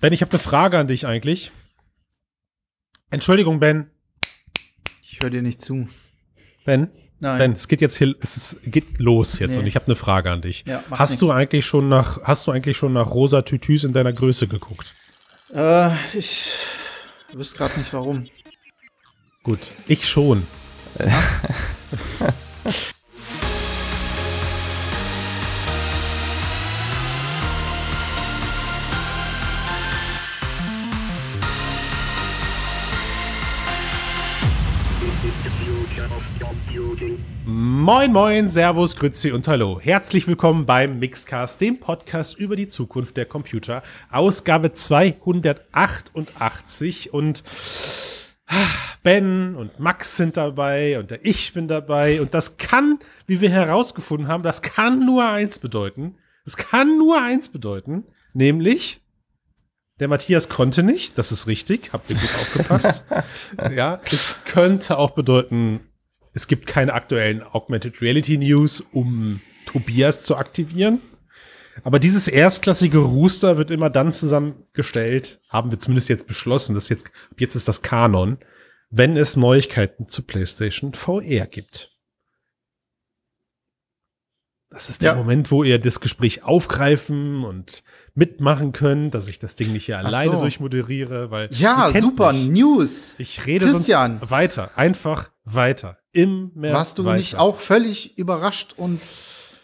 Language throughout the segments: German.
Ben, ich habe eine Frage an dich eigentlich. Entschuldigung, Ben. Ich höre dir nicht zu. Ben? Nein. Ben, es geht jetzt hier, es ist, geht los jetzt Nee. und ich habe eine Frage an dich. Ja, hast nix. du eigentlich schon nach, hast du eigentlich schon nach rosa Tütüs in deiner Größe geguckt? Äh, ich wüsste gerade nicht warum. Gut, ich schon. Moin, moin, Servus, Grüezi und Hallo. Herzlich willkommen beim Mixcast, dem Podcast über die Zukunft der Computer. Ausgabe 288 und ah, Ben und Max sind dabei und der ich bin dabei und das kann, wie wir herausgefunden haben, das kann nur eins bedeuten. Es kann nur eins bedeuten, nämlich der Matthias konnte nicht, das ist richtig, habt ihr gut aufgepasst. ja, es könnte auch bedeuten, es gibt keine aktuellen Augmented Reality News, um Tobias zu aktivieren. Aber dieses erstklassige Rooster wird immer dann zusammengestellt, haben wir zumindest jetzt beschlossen, dass jetzt, jetzt ist das Kanon, wenn es Neuigkeiten zu PlayStation VR gibt. Das ist der Ja. Moment, wo ihr das Gespräch aufgreifen und mitmachen könnt, dass ich das Ding nicht hier alleine so. durchmoderiere, weil Ja, super, mich. News. Ich rede Christian. sonst weiter, einfach weiter, immer Warst du weiter. nicht auch völlig überrascht und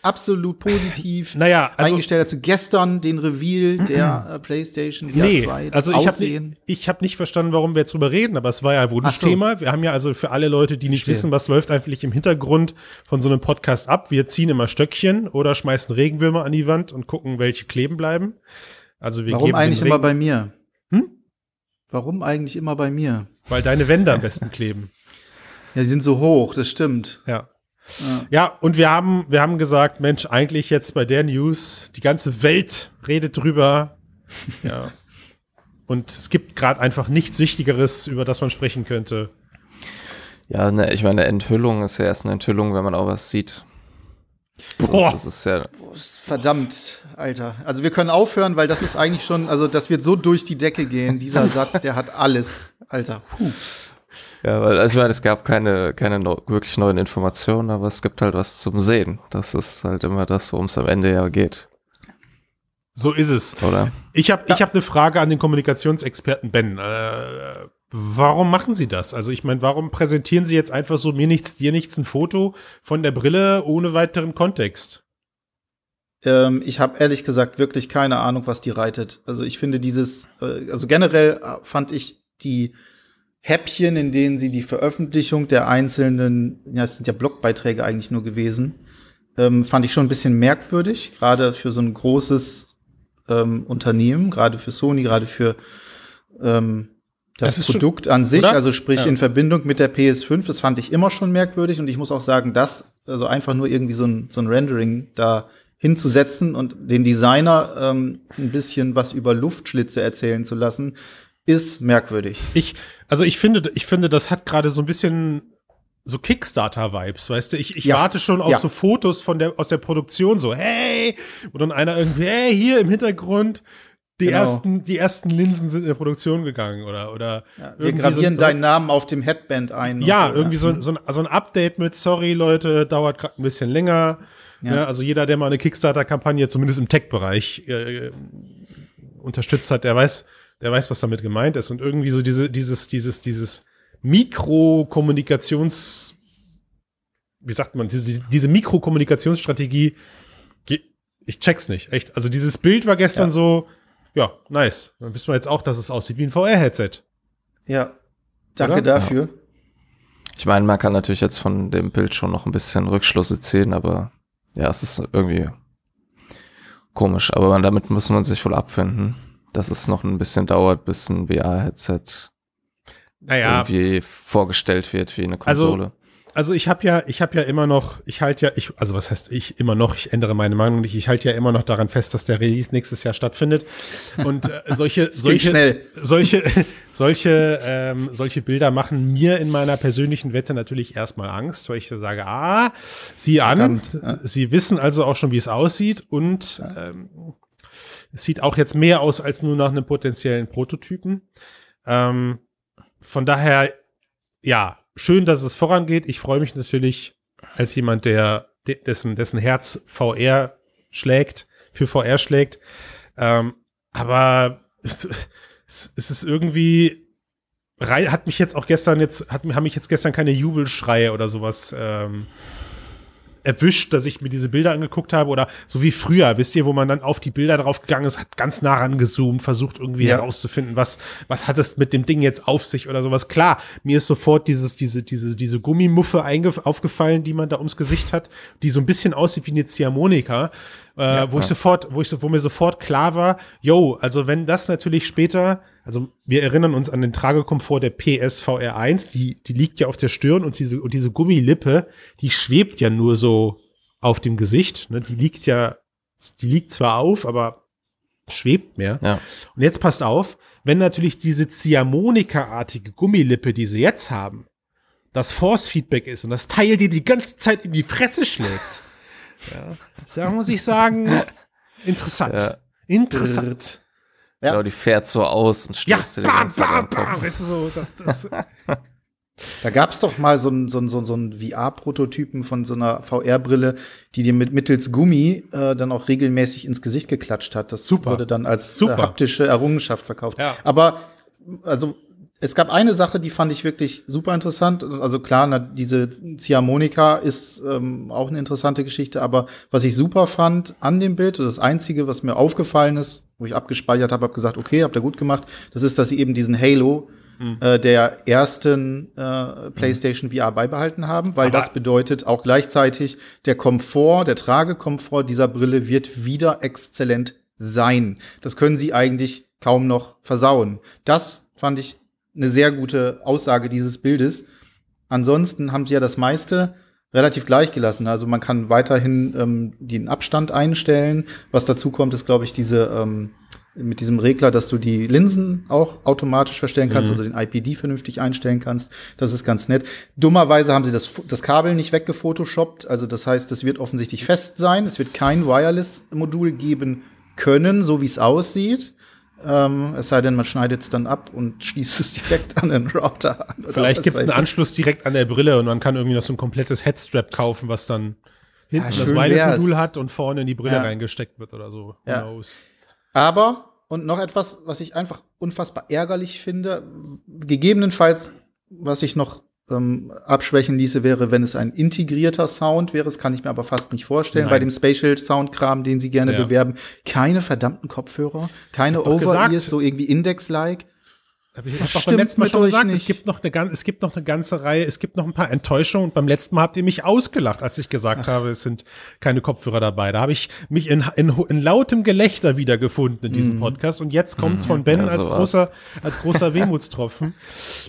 absolut positiv Naja, also eingestellt dazu gestern den Reveal der äh, PlayStation VR nee, 2? das also ich habe nicht, ich hab nicht verstanden, warum wir jetzt drüber reden, aber es war ja ein Wunschthema. Wir haben ja also für alle Leute, die nicht Verstehe. wissen, was läuft eigentlich im Hintergrund von so einem Podcast ab, wir ziehen immer Stöckchen oder schmeißen Regenwürmer an die Wand und gucken, welche kleben bleiben. Also wir Warum geben eigentlich immer bei mir? Hm? Warum eigentlich immer bei mir? weil deine Wände am besten kleben. Ja, sie sind so hoch, das stimmt. Ja. Ja. Ja, und wir haben, wir haben gesagt, Mensch, eigentlich jetzt bei der News, die ganze Welt redet drüber. ja. Und es gibt gerade einfach nichts Wichtigeres, über das man sprechen könnte. Ja, ne, ich meine, Enthüllung ist ja erst eine Enthüllung, wenn man auch was sieht. Boah. Das ist ja, Verdammt, Alter. Also wir können aufhören, weil das ist eigentlich schon, also das wird so durch die Decke gehen. Dieser Satz, der hat alles, Alter. Puh. Ja, weil also ich meine, es gab keine, keine neu, wirklich neuen Informationen, aber es gibt halt was zum Sehen. Das ist halt immer das, worum es am Ende ja geht, So ist es. oder? Ich habe ich hab eine Frage an den Kommunikationsexperten Ben. Äh, warum machen Sie das? Also ich meine, warum präsentieren Sie jetzt einfach so mir nichts, dir nichts ein Foto von der Brille ohne weiteren Kontext? Ähm, ich habe ehrlich gesagt wirklich keine Ahnung, was die reitet. Also ich finde dieses, äh, also generell äh, fand ich die Häppchen, in denen sie die Veröffentlichung der einzelnen, ja, es sind ja Blogbeiträge eigentlich nur gewesen, ähm, fand ich schon ein bisschen merkwürdig, gerade für so ein großes ähm, Unternehmen, gerade für Sony, gerade für ähm, Das das, ist schon- Produkt an sich, oder? also sprich Ja. in Verbindung mit der PS5, das fand ich immer schon merkwürdig und ich muss auch sagen, dass also einfach nur irgendwie so ein, so ein Rendering da hinzusetzen und den Designer ähm, ein bisschen was über Luftschlitze erzählen zu lassen, ist merkwürdig. Ich, also ich finde, ich finde, das hat gerade so ein bisschen so Kickstarter-Vibes, weißt du? Ich, ich Ja. warte schon auf Ja. so Fotos von der, aus der Produktion, so, hey, und dann einer irgendwie, hey, hier im Hintergrund, die Genau. ersten, die ersten Linsen sind in eine gegangen oder, oder Ja, wir gravieren so, deinen Namen auf dem Headband ein. Ja, so, irgendwie so, ein- so, ein, so ein Update mit, sorry Leute, dauert gerade ein bisschen länger. Ja. Ja. also jeder, der mal eine Kickstarter-Kampagne, zumindest im Tech-Bereich, äh, unterstützt hat, der weiß, der weiß, was damit gemeint ist. Und irgendwie so diese, dieses, dieses, dieses Mikrokommunikations, wie sagt man, diese, diese Mikrokommunikationsstrategie, ich check's nicht, echt. Also dieses Bild war gestern Ja. so, ja, nice. Dann wissen wir jetzt auch, dass es aussieht wie ein VR-Headset. Ja, danke Oder? dafür. Ich meine, man kann natürlich jetzt von dem Bild schon noch ein bisschen Rückschlüsse ziehen, aber ja, es ist irgendwie komisch. Aber damit muss man sich wohl abfinden, dass es noch ein bisschen dauert, bis ein VR-Headset Naja, irgendwie vorgestellt wird wie eine Also, Konsole. Also ich habe ja, ich habe ja immer noch, ich halte ja, ich, also was heißt ich immer noch, ich ändere meine Meinung nicht, ich halte ja immer noch daran fest, dass der Release nächstes Jahr stattfindet. Und äh, solche, solche, solche, solche, ähm, solche Bilder machen mir in meiner persönlichen Wette natürlich erstmal Angst, weil ich sage, ah, sieh an, Verdammt, ja. sie wissen also auch schon, wie es aussieht und ähm, Es sieht auch jetzt mehr aus als nur nach einem potenziellen Prototypen. Ähm, von daher, ja, schön, dass es vorangeht. Ich freue mich natürlich als jemand, der dessen, dessen Herz VR schlägt, für VR schlägt. Ähm, aber es, es ist irgendwie, hat mich jetzt auch gestern jetzt, hat, haben mich jetzt gestern keine Jubelschreie oder sowas ähm, erwischt, dass ich mir diese Bilder angeguckt habe oder so wie früher, wisst ihr, wo man dann auf die Bilder drauf gegangen ist, hat ganz nah rangezoomt, versucht irgendwie ja. herauszufinden, was, was hat es mit dem Ding jetzt auf sich oder sowas. Klar, mir ist sofort dieses, diese, diese, diese Gummimuffe aufgefallen, die man da ums Gesicht hat, die so ein bisschen aussieht wie eine Ziehharmonika äh, ja, wo ich sofort, wo ich wo mir sofort klar war, yo, also wenn das natürlich später, also wir erinnern uns an den Tragekomfort der PSVR 1, die die liegt ja auf der Stirn und diese und diese Gummilippe, die schwebt ja nur so auf dem Gesicht, ne? Die liegt ja, die liegt zwar auf, aber schwebt mehr. Ja. Und jetzt passt auf, wenn natürlich diese Ziehharmonika-artige Gummilippe, die sie jetzt haben, das Force-Feedback ist und das Teil dir die ganze Zeit in die Fresse schlägt. Ja. Da muss ich sagen, interessant. Ja. Interessant. Ja. Genau, die fährt so aus und stößt ja, dir ganze bam, bam, weißt du so, das, das Da gab es doch mal so einen so so, so ein VR-Prototypen von so einer VR-Brille, die dir mit mittels Gummi äh, dann auch regelmäßig ins Gesicht geklatscht hat. Das Super. wurde dann als Super. Äh, haptische Errungenschaft verkauft. Ja. Aber also es gab eine Sache, die fand ich wirklich super interessant. Also klar, na, diese Ziehharmonika ist ähm, auch eine interessante Geschichte, aber was ich super fand an dem Bild, das Einzige, was mir aufgefallen ist, wo ich abgespeichert habe, habe gesagt, okay, habt ihr gut gemacht, das ist, dass sie eben diesen Halo mhm. äh, der ersten äh, PlayStation mhm. VR beibehalten haben, weil aber das bedeutet auch gleichzeitig, der Komfort, der Tragekomfort dieser Brille wird wieder exzellent sein. Das können sie eigentlich kaum noch versauen. Das fand ich eine sehr gute Aussage dieses Bildes. Ansonsten haben sie ja das meiste relativ gleich gelassen. Also man kann weiterhin ähm, den Abstand einstellen. Was dazu kommt, ist, glaube ich, diese ähm, mit diesem Regler, dass du die Linsen auch automatisch verstellen kannst, mhm. also den IPD vernünftig einstellen kannst. Das ist ganz nett. Dummerweise haben sie das, das Kabel nicht weggefotoshoppt. Also das heißt, es wird offensichtlich fest sein. Es wird kein Wireless-Modul geben können, so wie es aussieht. Ähm, es sei denn, man schneidet es dann ab und schließt es direkt an den Router an. Vielleicht gibt es einen Anschluss direkt an der Brille und man kann irgendwie noch so ein komplettes Headstrap kaufen, was dann hinten ja, das Wireless-Modul hat und vorne in die Brille ja. reingesteckt wird oder so. Ja. Aber, und noch etwas, was ich einfach unfassbar ärgerlich finde, gegebenenfalls, was ich noch ähm, abschwächen ließe, wäre, wenn es ein integrierter Sound wäre. Das kann ich mir aber fast nicht vorstellen. Nein. Bei dem Spatial Sound-Kram, den sie gerne ja. bewerben, keine verdammten Kopfhörer, keine Over-Ears, so irgendwie Index-like. Hab ich das beim letzten Mal schon gesagt, es gibt, noch eine, es gibt noch eine ganze Reihe, es gibt noch ein paar Enttäuschungen. Und beim letzten Mal habt ihr mich ausgelacht, als ich gesagt Ach. habe, es sind keine Kopfhörer dabei. Da habe ich mich in, in, in lautem Gelächter wiedergefunden in diesem mm. Podcast. Und jetzt kommt's mm. von Ben ja, als großer, als großer Wehmutstropfen.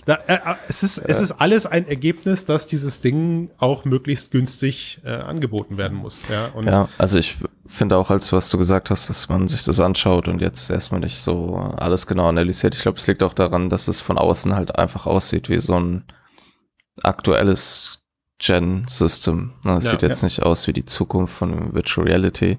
Da, äh, äh, es, ist, ja. es ist alles ein Ergebnis, dass dieses Ding auch möglichst günstig äh, angeboten werden muss. Ja, ja also ich finde auch, als was du gesagt hast, dass man sich das anschaut und jetzt erstmal nicht so alles genau analysiert. Ich glaube, es liegt auch daran, dass es von außen halt einfach aussieht wie so ein aktuelles Gen-System. Ne, es ja, sieht jetzt ja. nicht aus wie die Zukunft von Virtual Reality,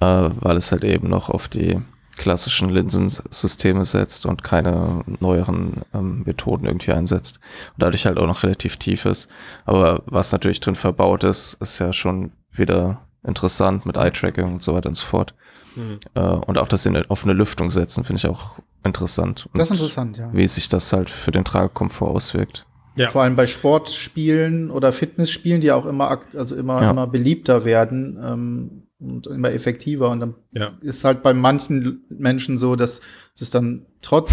äh, weil es halt eben noch auf die klassischen Linsensysteme setzt und keine neueren ähm, Methoden irgendwie einsetzt. Und dadurch halt auch noch relativ tief ist. Aber was natürlich drin verbaut ist, ist ja schon wieder interessant mit Eye-Tracking und so weiter und so fort. Mhm. Äh, und auch das in eine offene Lüftung setzen, finde ich auch interessant. Und das ist interessant, ja. Wie sich das halt für den Tragekomfort auswirkt. Ja. Vor allem bei Sportspielen oder Fitnessspielen, die auch immer, also immer, ja. immer beliebter werden ähm, und immer effektiver. Und dann ja. ist halt bei manchen Menschen so, dass es dann trotz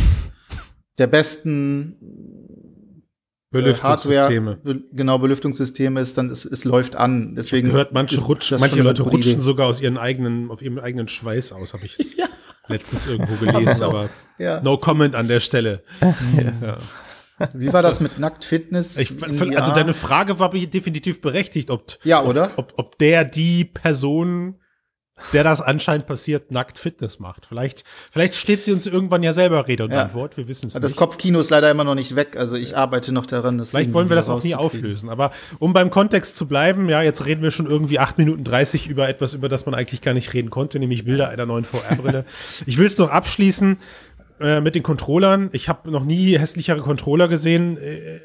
der besten Belüftungssysteme. Hardware, genau, Belüftungssysteme ist dann, es, es läuft an. Deswegen gehört, manche, rutsch, manche Leute rutschen sogar aus ihren eigenen, auf ihrem eigenen Schweiß aus, habe ich ja. letztens irgendwo gelesen, aber ja. no comment an der Stelle. Ja. Wie war das, das mit Nacktfitness? Ich, also deine Frage war definitiv berechtigt, ob, ja, oder? Ob, ob, ob der die Person der das anscheinend passiert, nackt Fitness macht. Vielleicht, vielleicht steht sie uns irgendwann ja selber Rede und Ja. Antwort. Wir wissen es Das nicht. Kopfkino ist leider immer noch nicht weg. Also ich arbeite noch daran, das Vielleicht wollen wir das auch nie auflösen. Aber um beim Kontext zu bleiben, ja, jetzt reden wir schon irgendwie 8 Minuten 30 über etwas, über das man eigentlich gar nicht reden konnte, nämlich Bilder einer neuen VR-Brille. ich will es noch abschließen äh, mit den Controllern. Ich habe noch nie hässlichere Controller gesehen, äh,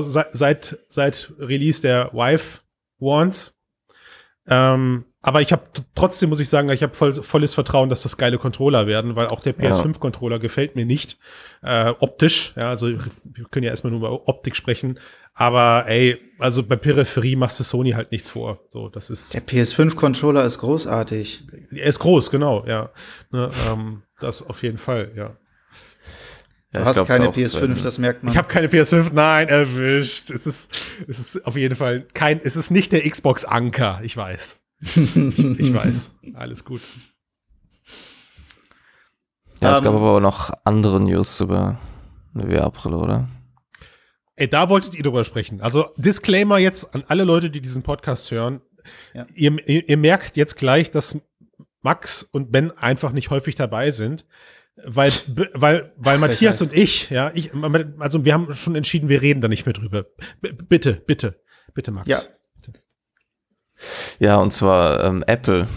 seit, seit, Release der Vive Wands. Ähm, aber ich habe trotzdem muss ich sagen, ich habe voll, volles Vertrauen, dass das geile Controller werden, weil auch der Ja. PS5-Controller gefällt mir nicht äh, optisch. Ja, also wir können ja erstmal nur über Optik sprechen. Aber ey, also bei Peripherie machst du Sony halt nichts vor. So, das ist. Der PS5-Controller ist großartig. Er ist groß, genau, ja. Ne, ähm, das auf jeden Fall, ja. Du Ja, hast keine auch, PS5, Sven. das merkt man. Ich habe keine PS5, nein, erwischt. Es ist, es ist auf jeden Fall kein, es ist nicht der Xbox Anker, ich weiß. Ich weiß. Alles gut. Ja, es Ähm, gab aber auch noch andere News über eine VR-Brille, oder? Ey, da wolltet ihr drüber sprechen. Also Disclaimer jetzt an alle Leute, die diesen Podcast hören. Ja. Ihr, ihr, ihr merkt jetzt gleich, dass Max und Ben einfach nicht häufig dabei sind, weil, weil, weil Matthias und ich, ja, ich, also wir haben schon entschieden, wir reden da nicht mehr drüber. B bitte, bitte, bitte, Max. Ja. Ja, und zwar ähm, Apple,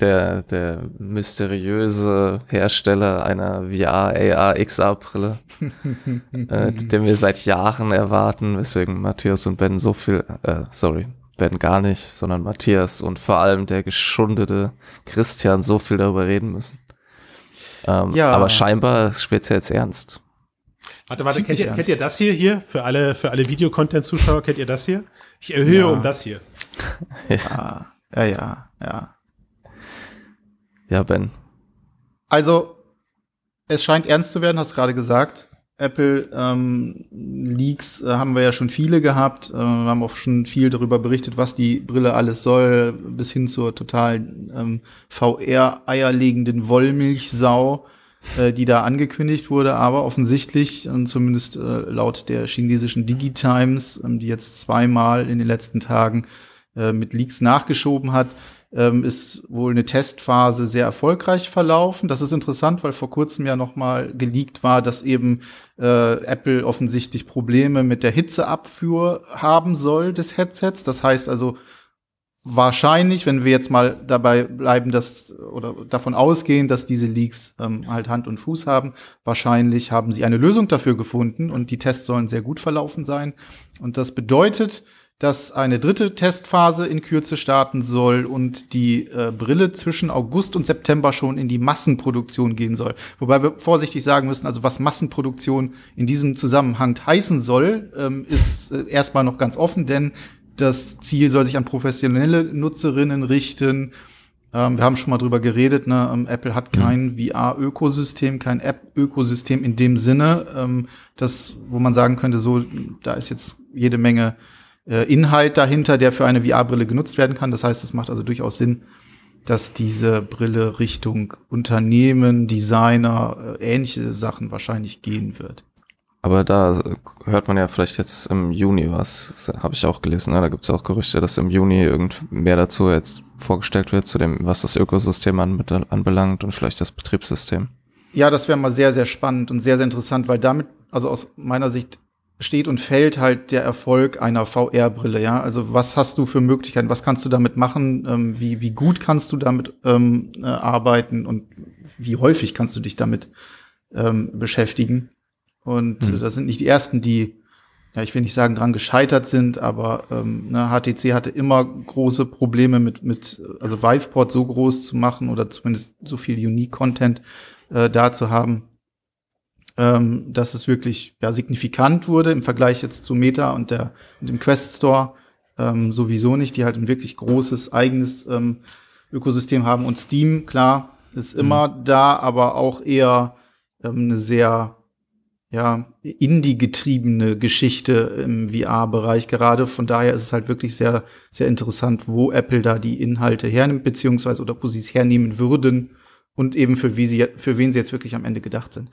der, der mysteriöse Hersteller einer VR, AR, XR-Brille, äh, den wir seit Jahren erwarten, weswegen Matthias und Ben so viel, äh, sorry, Ben gar nicht, sondern Matthias und vor allem der geschundete Christian so viel darüber reden müssen. Ähm, Ja. Aber scheinbar wird's ja jetzt ernst. Warte, warte, kennt ihr, kennt ihr das hier, hier? Für alle, für alle Videocontent-Zuschauer, kennt ihr das hier? Ich erhöhe Ja. um das hier. Ah, ja, ja, ja. Ja, Ben. Also, es scheint ernst zu werden, hast du gerade gesagt. Apple ähm, Leaks äh, haben wir ja schon viele gehabt. Äh, wir haben auch schon viel darüber berichtet, was die Brille alles soll, bis hin zur total ähm, VR-eierlegenden Wollmilchsau, äh, die da angekündigt wurde. Aber offensichtlich, und zumindest äh, laut der chinesischen Digitimes, ähm, die jetzt zweimal in den letzten Tagen äh, mit Leaks nachgeschoben hat, ähm, ist wohl eine Testphase sehr erfolgreich verlaufen. Das ist interessant, weil vor kurzem ja noch mal geleakt war, dass eben äh, Apple offensichtlich Probleme mit der Hitzeabfuhr haben soll des Headsets. Das heißt also wahrscheinlich, wenn wir jetzt mal dabei bleiben, dass oder davon ausgehen, dass diese Leaks ähm, halt Hand und Fuß haben, wahrscheinlich haben sie eine Lösung dafür gefunden und die Tests sollen sehr gut verlaufen sein. Und das bedeutet, dass eine dritte Testphase in Kürze starten soll und die äh, Brille zwischen August und September schon in die Massenproduktion gehen soll. Wobei wir vorsichtig sagen müssen, also was Massenproduktion in diesem Zusammenhang heißen soll, ähm, ist äh, erstmal noch ganz offen, denn das Ziel soll sich an professionelle Nutzerinnen richten. Ähm, wir haben schon mal drüber geredet, ne? ähm, Apple hat kein VR-Ökosystem, kein App-Ökosystem in dem Sinne, ähm, das, wo man sagen könnte, so, da ist jetzt jede Menge äh, Inhalt dahinter, der für eine VR-Brille genutzt werden kann. Das heißt, es macht also durchaus Sinn, dass diese Brille Richtung Unternehmen, Designer, äh, ähnliche Sachen wahrscheinlich gehen wird. Aber da hört man ja vielleicht jetzt im Juni was. Habe ich auch gelesen. Ne? Da gibt es auch Gerüchte, dass im Juni irgend mehr dazu jetzt vorgestellt wird, zu dem, was das Ökosystem anbe- anbelangt und vielleicht das Betriebssystem. Ja, das wäre mal sehr, sehr spannend und sehr, sehr interessant, weil damit, also aus meiner Sicht, steht und fällt halt der Erfolg einer VR-Brille, ja. Also was hast du für Möglichkeiten, was kannst du damit machen, ähm, wie, wie gut kannst du damit ähm, äh, arbeiten und wie häufig kannst du dich damit ähm, beschäftigen. Und äh, das sind nicht die ersten, die, ja, ich will nicht sagen, dran gescheitert sind, aber ähm, ne, HTC hatte immer große Probleme mit, mit, also Viveport so groß zu machen oder zumindest so viel Unique Content äh, da zu haben, ähm, dass es wirklich ja, signifikant wurde im Vergleich jetzt zu Meta und, der, und dem Quest Store ähm, sowieso nicht, die halt ein wirklich großes eigenes ähm, Ökosystem haben. Und Steam, klar, ist immer da, aber auch eher ähm, eine sehr ja, indie-getriebene Geschichte im VR-Bereich gerade. Von daher ist es halt wirklich sehr, sehr interessant, wo Apple da die Inhalte hernimmt, beziehungsweise oder wo sie es hernehmen würden und eben für, wie sie, für wen sie jetzt wirklich am Ende gedacht sind.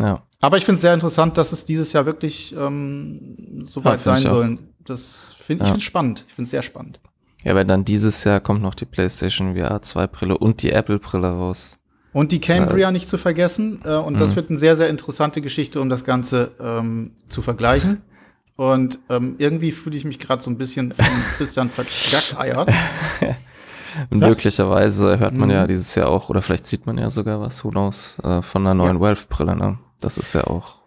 Ja. Aber ich finde es sehr interessant, dass es dieses Jahr wirklich ähm, so Ja, weit find sein ich soll. Das finde ich Ja. find's spannend. Ich finde es sehr spannend. Ja, weil dann dieses Jahr kommt noch die PlayStation VR 2 Brille und die Apple Brille raus. Und die Cambria nicht zu vergessen. Äh, und das mhm. wird eine sehr, sehr interessante Geschichte, um das Ganze ähm, zu vergleichen. Und ähm, irgendwie fühle ich mich gerade so ein bisschen von Christian vergackeiert. Möglicherweise hört man ja mhm. dieses Jahr auch, oder vielleicht sieht man ja sogar was, who knows, äh, von einer neuen ja. Valve-Brille, ne? Das ist ja auch.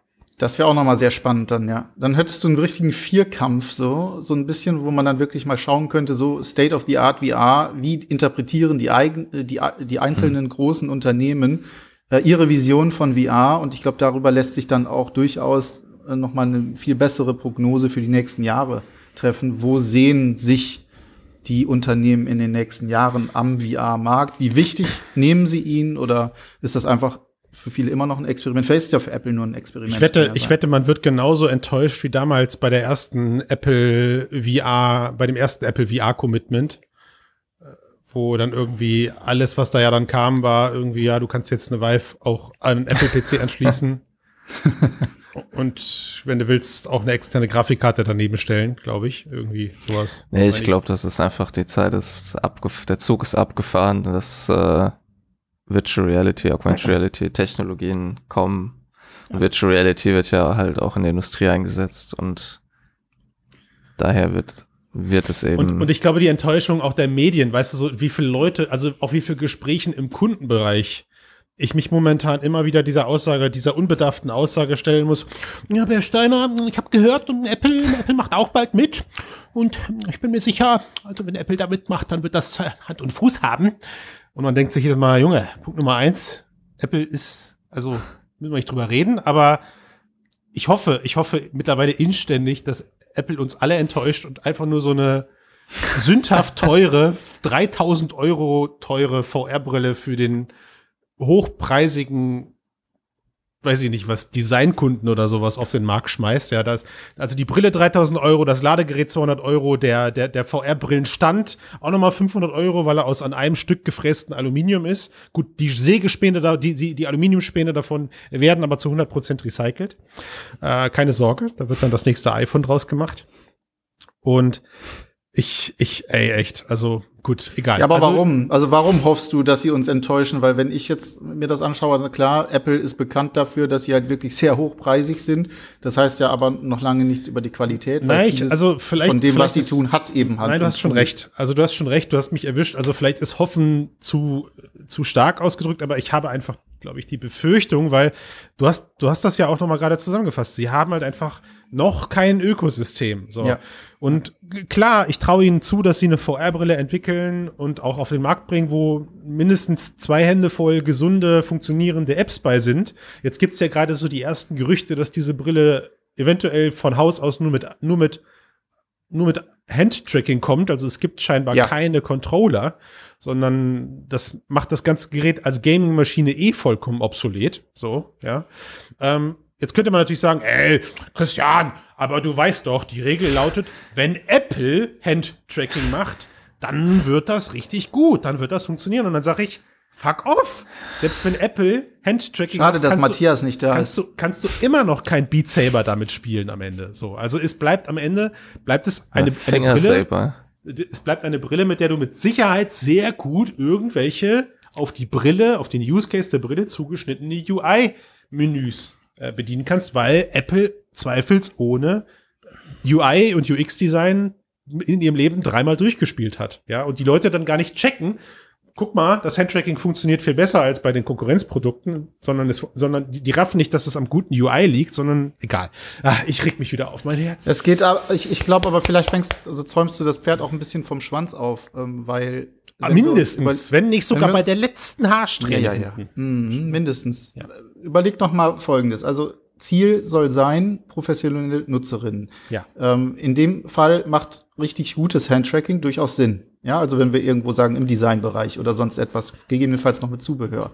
Das wäre auch noch mal sehr spannend dann, ja. Dann hättest du einen richtigen Vierkampf, so, so ein bisschen, wo man dann wirklich mal schauen könnte, so State of the Art VR, wie interpretieren die, eigen, die, die einzelnen mhm. großen Unternehmen äh, ihre Vision von VR. Und ich glaube, darüber lässt sich dann auch durchaus äh, noch mal eine viel bessere Prognose für die nächsten Jahre treffen. Wo sehen sich die Unternehmen in den nächsten Jahren am VR-Markt? Wie wichtig nehmen sie ihn oder ist das einfach für viele immer noch ein Experiment? Vielleicht ist es ja für Apple nur ein Experiment. Ich wette, ich wette, man wird genauso enttäuscht wie damals bei der ersten Apple VR, bei dem ersten Apple VR-Commitment wo dann irgendwie alles, was da ja dann kam, war irgendwie, ja, du kannst jetzt eine Vive auch an einen Apple-PC anschließen. Und wenn du willst, auch eine externe Grafikkarte daneben stellen, glaube ich. Irgendwie sowas. Nee, ich glaube, das ist einfach die Zeit, ist abgef der Zug ist abgefahren, dass äh, Virtual Reality, Augmented Reality Technologien kommen. Und Virtual Reality wird ja halt auch in der Industrie eingesetzt und daher wird wird es eben. Und, und ich glaube, die Enttäuschung auch der Medien, weißt du, so wie viele Leute, also auch wie viele Gesprächen im Kundenbereich ich mich momentan immer wieder dieser Aussage, dieser unbedarften Aussage stellen muss. Ja, Herr Steiner, ich habe gehört, Apple, Apple macht auch bald mit. Und ich bin mir sicher, also wenn Apple da mitmacht, dann wird das Hand und Fuß haben. Und man denkt sich jedes Mal, Junge, Punkt Nummer eins, Apple ist, also müssen wir nicht drüber reden, aber ich hoffe, ich hoffe mittlerweile inständig, dass Apple uns alle enttäuscht und einfach nur so eine sündhaft teure, 3000 Euro teure VR-Brille für den hochpreisigen, weiß ich nicht was, Designkunden oder sowas auf den Markt schmeißt. Ja, das, also die Brille 3000 Euro, das Ladegerät 200 Euro, der, der, der VR-Brillenstand auch nochmal 500 Euro, weil er aus an einem Stück gefrästen Aluminium ist. Gut, die Sägespäne da, die, die, die Aluminiumspäne davon werden aber zu 100 Prozent recycelt. Äh, keine Sorge, da wird dann das nächste iPhone draus gemacht. Und ich, ich, ey, echt, also gut, egal. Ja, aber also, warum? Also warum hoffst du, dass sie uns enttäuschen? Weil wenn ich jetzt mir das anschaue, also klar, Apple ist bekannt dafür, dass sie halt wirklich sehr hochpreisig sind. Das heißt ja aber noch lange nichts über die Qualität. Nein, ich, also vielleicht von dem, vielleicht was sie tun, hat eben halt. Nein, du hast schon recht. Also du hast schon recht. Du hast mich erwischt. Also vielleicht ist Hoffen zu zu stark ausgedrückt, aber ich habe einfach, glaube ich, die Befürchtung, weil du hast du hast das ja auch noch mal gerade zusammengefasst. Sie haben halt einfach noch kein Ökosystem. So. Ja. Und klar, ich traue ihnen zu, dass sie eine VR-Brille entwickeln und auch auf den Markt bringen, wo mindestens zwei Hände voll gesunde, funktionierende Apps bei sind. Jetzt gibt's ja gerade so die ersten Gerüchte, dass diese Brille eventuell von Haus aus nur mit, nur mit, nur mit Handtracking kommt. Also es gibt scheinbar ja. keine Controller, sondern das macht das ganze Gerät als Gaming-Maschine eh vollkommen obsolet. So, ja. Ähm, Jetzt könnte man natürlich sagen, ey, Christian, aber du weißt doch, die Regel lautet, wenn Apple Handtracking macht, dann wird das richtig gut, dann wird das funktionieren. Und dann sage ich, fuck off. Selbst wenn Apple Handtracking Schade, macht, dass Matthias du, nicht da kannst ist. Du, kannst du immer noch kein Beat Saber damit spielen am Ende. So, also es bleibt am Ende, bleibt es eine, eine Brille. Es bleibt eine Brille, mit der du mit Sicherheit sehr gut irgendwelche auf die Brille, auf den Use Case der Brille zugeschnittene UI-Menüs äh, bedienen kannst, weil Apple zweifelsohne UI und UX-Design in ihrem Leben dreimal durchgespielt hat. Ja, und die Leute dann gar nicht checken, guck mal, das Handtracking funktioniert viel besser als bei den Konkurrenzprodukten, sondern es, sondern die, die raffen nicht, dass es am guten UI liegt, sondern egal. Ach, ich reg mich wieder auf mein Herz. Es geht aber, ich, ich glaube aber vielleicht fängst, also zäumst du das Pferd auch ein bisschen vom Schwanz auf, ähm, weil Ah, mindestens, über, wenn nicht sogar wenn bei der letzten Haarsträhne. Ja, ja, ja. Mhm, mindestens. Ja. Überleg noch mal Folgendes. Also Ziel soll sein, professionelle Nutzerinnen. Ja. Ähm, in dem Fall macht richtig gutes Handtracking durchaus Sinn. Ja, also wenn wir irgendwo sagen im Designbereich oder sonst etwas, gegebenenfalls noch mit Zubehör.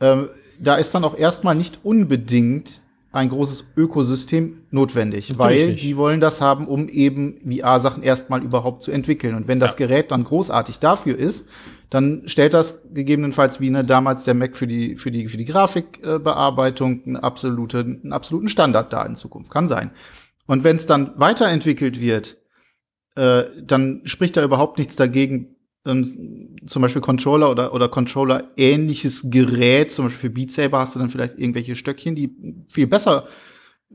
Ähm, da ist dann auch erstmal nicht unbedingt ein großes Ökosystem notwendig, Natürlich weil die wollen das haben, um eben VR-Sachen erstmal überhaupt zu entwickeln. Und wenn das ja. Gerät dann großartig dafür ist, dann stellt das gegebenenfalls wie ne, damals der Mac für die, für die, für die Grafikbearbeitung einen, absolute, einen absoluten Standard da in Zukunft. Kann sein. Und wenn es dann weiterentwickelt wird, äh, dann spricht da überhaupt nichts dagegen, ähm, zum Beispiel Controller oder, oder Controller-ähnliches Gerät, zum Beispiel für Beat Saber hast du dann vielleicht irgendwelche Stöckchen, die viel besser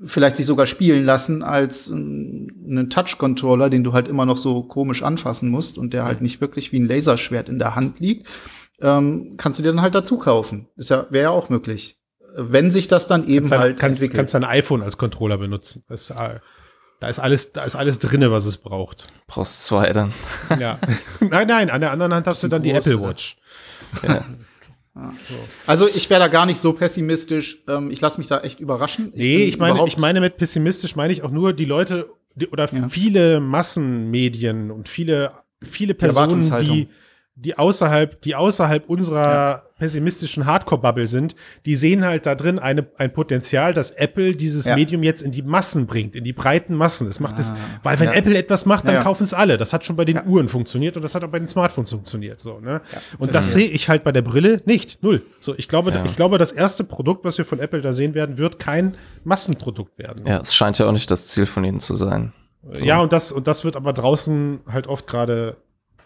vielleicht sich sogar spielen lassen als einen Touch-Controller, den du halt immer noch so komisch anfassen musst und der halt nicht wirklich wie ein Laserschwert in der Hand liegt, ähm, kannst du dir dann halt dazu kaufen. Ist ja, wäre ja auch möglich. Wenn sich das dann eben kannst halt kannst, entwickelt. kannst dein iPhone als Controller benutzen. Das, ist, äh, da ist alles, da ist alles drinne, was es braucht. Brauchst zwei dann. Ja. nein, nein, an der anderen Hand hast du dann die groß, Apple oder? Watch. Ja. Also ich wäre da gar nicht so pessimistisch. Ähm, ich lasse mich da echt überraschen. Nee, bin ich meine, ich meine mit pessimistisch meine ich auch nur die Leute die, oder Ja. viele Massenmedien und viele, viele Personen, Erwartungshaltung. die, die außerhalb, die außerhalb unserer pessimistischen Hardcore-Bubble sind, die sehen halt da drin eine, ein Potenzial, dass Apple dieses Ja. Medium jetzt in die Massen bringt, in die breiten Massen. Es macht es, Ah, weil wenn ja. Apple etwas macht, dann Ja, ja. kaufen es alle. Das hat schon bei den Ja. Uhren funktioniert und das hat auch bei den Smartphones funktioniert. So, ne? und das sehe ich halt bei der Brille nicht. Null. So, ich glaube, Ja. ich glaube, das erste Produkt, was wir von Apple da sehen werden, wird kein Massenprodukt werden. ja, es scheint ja auch nicht das Ziel von ihnen zu sein. So. Ja, und das, und das wird aber draußen halt oft gerade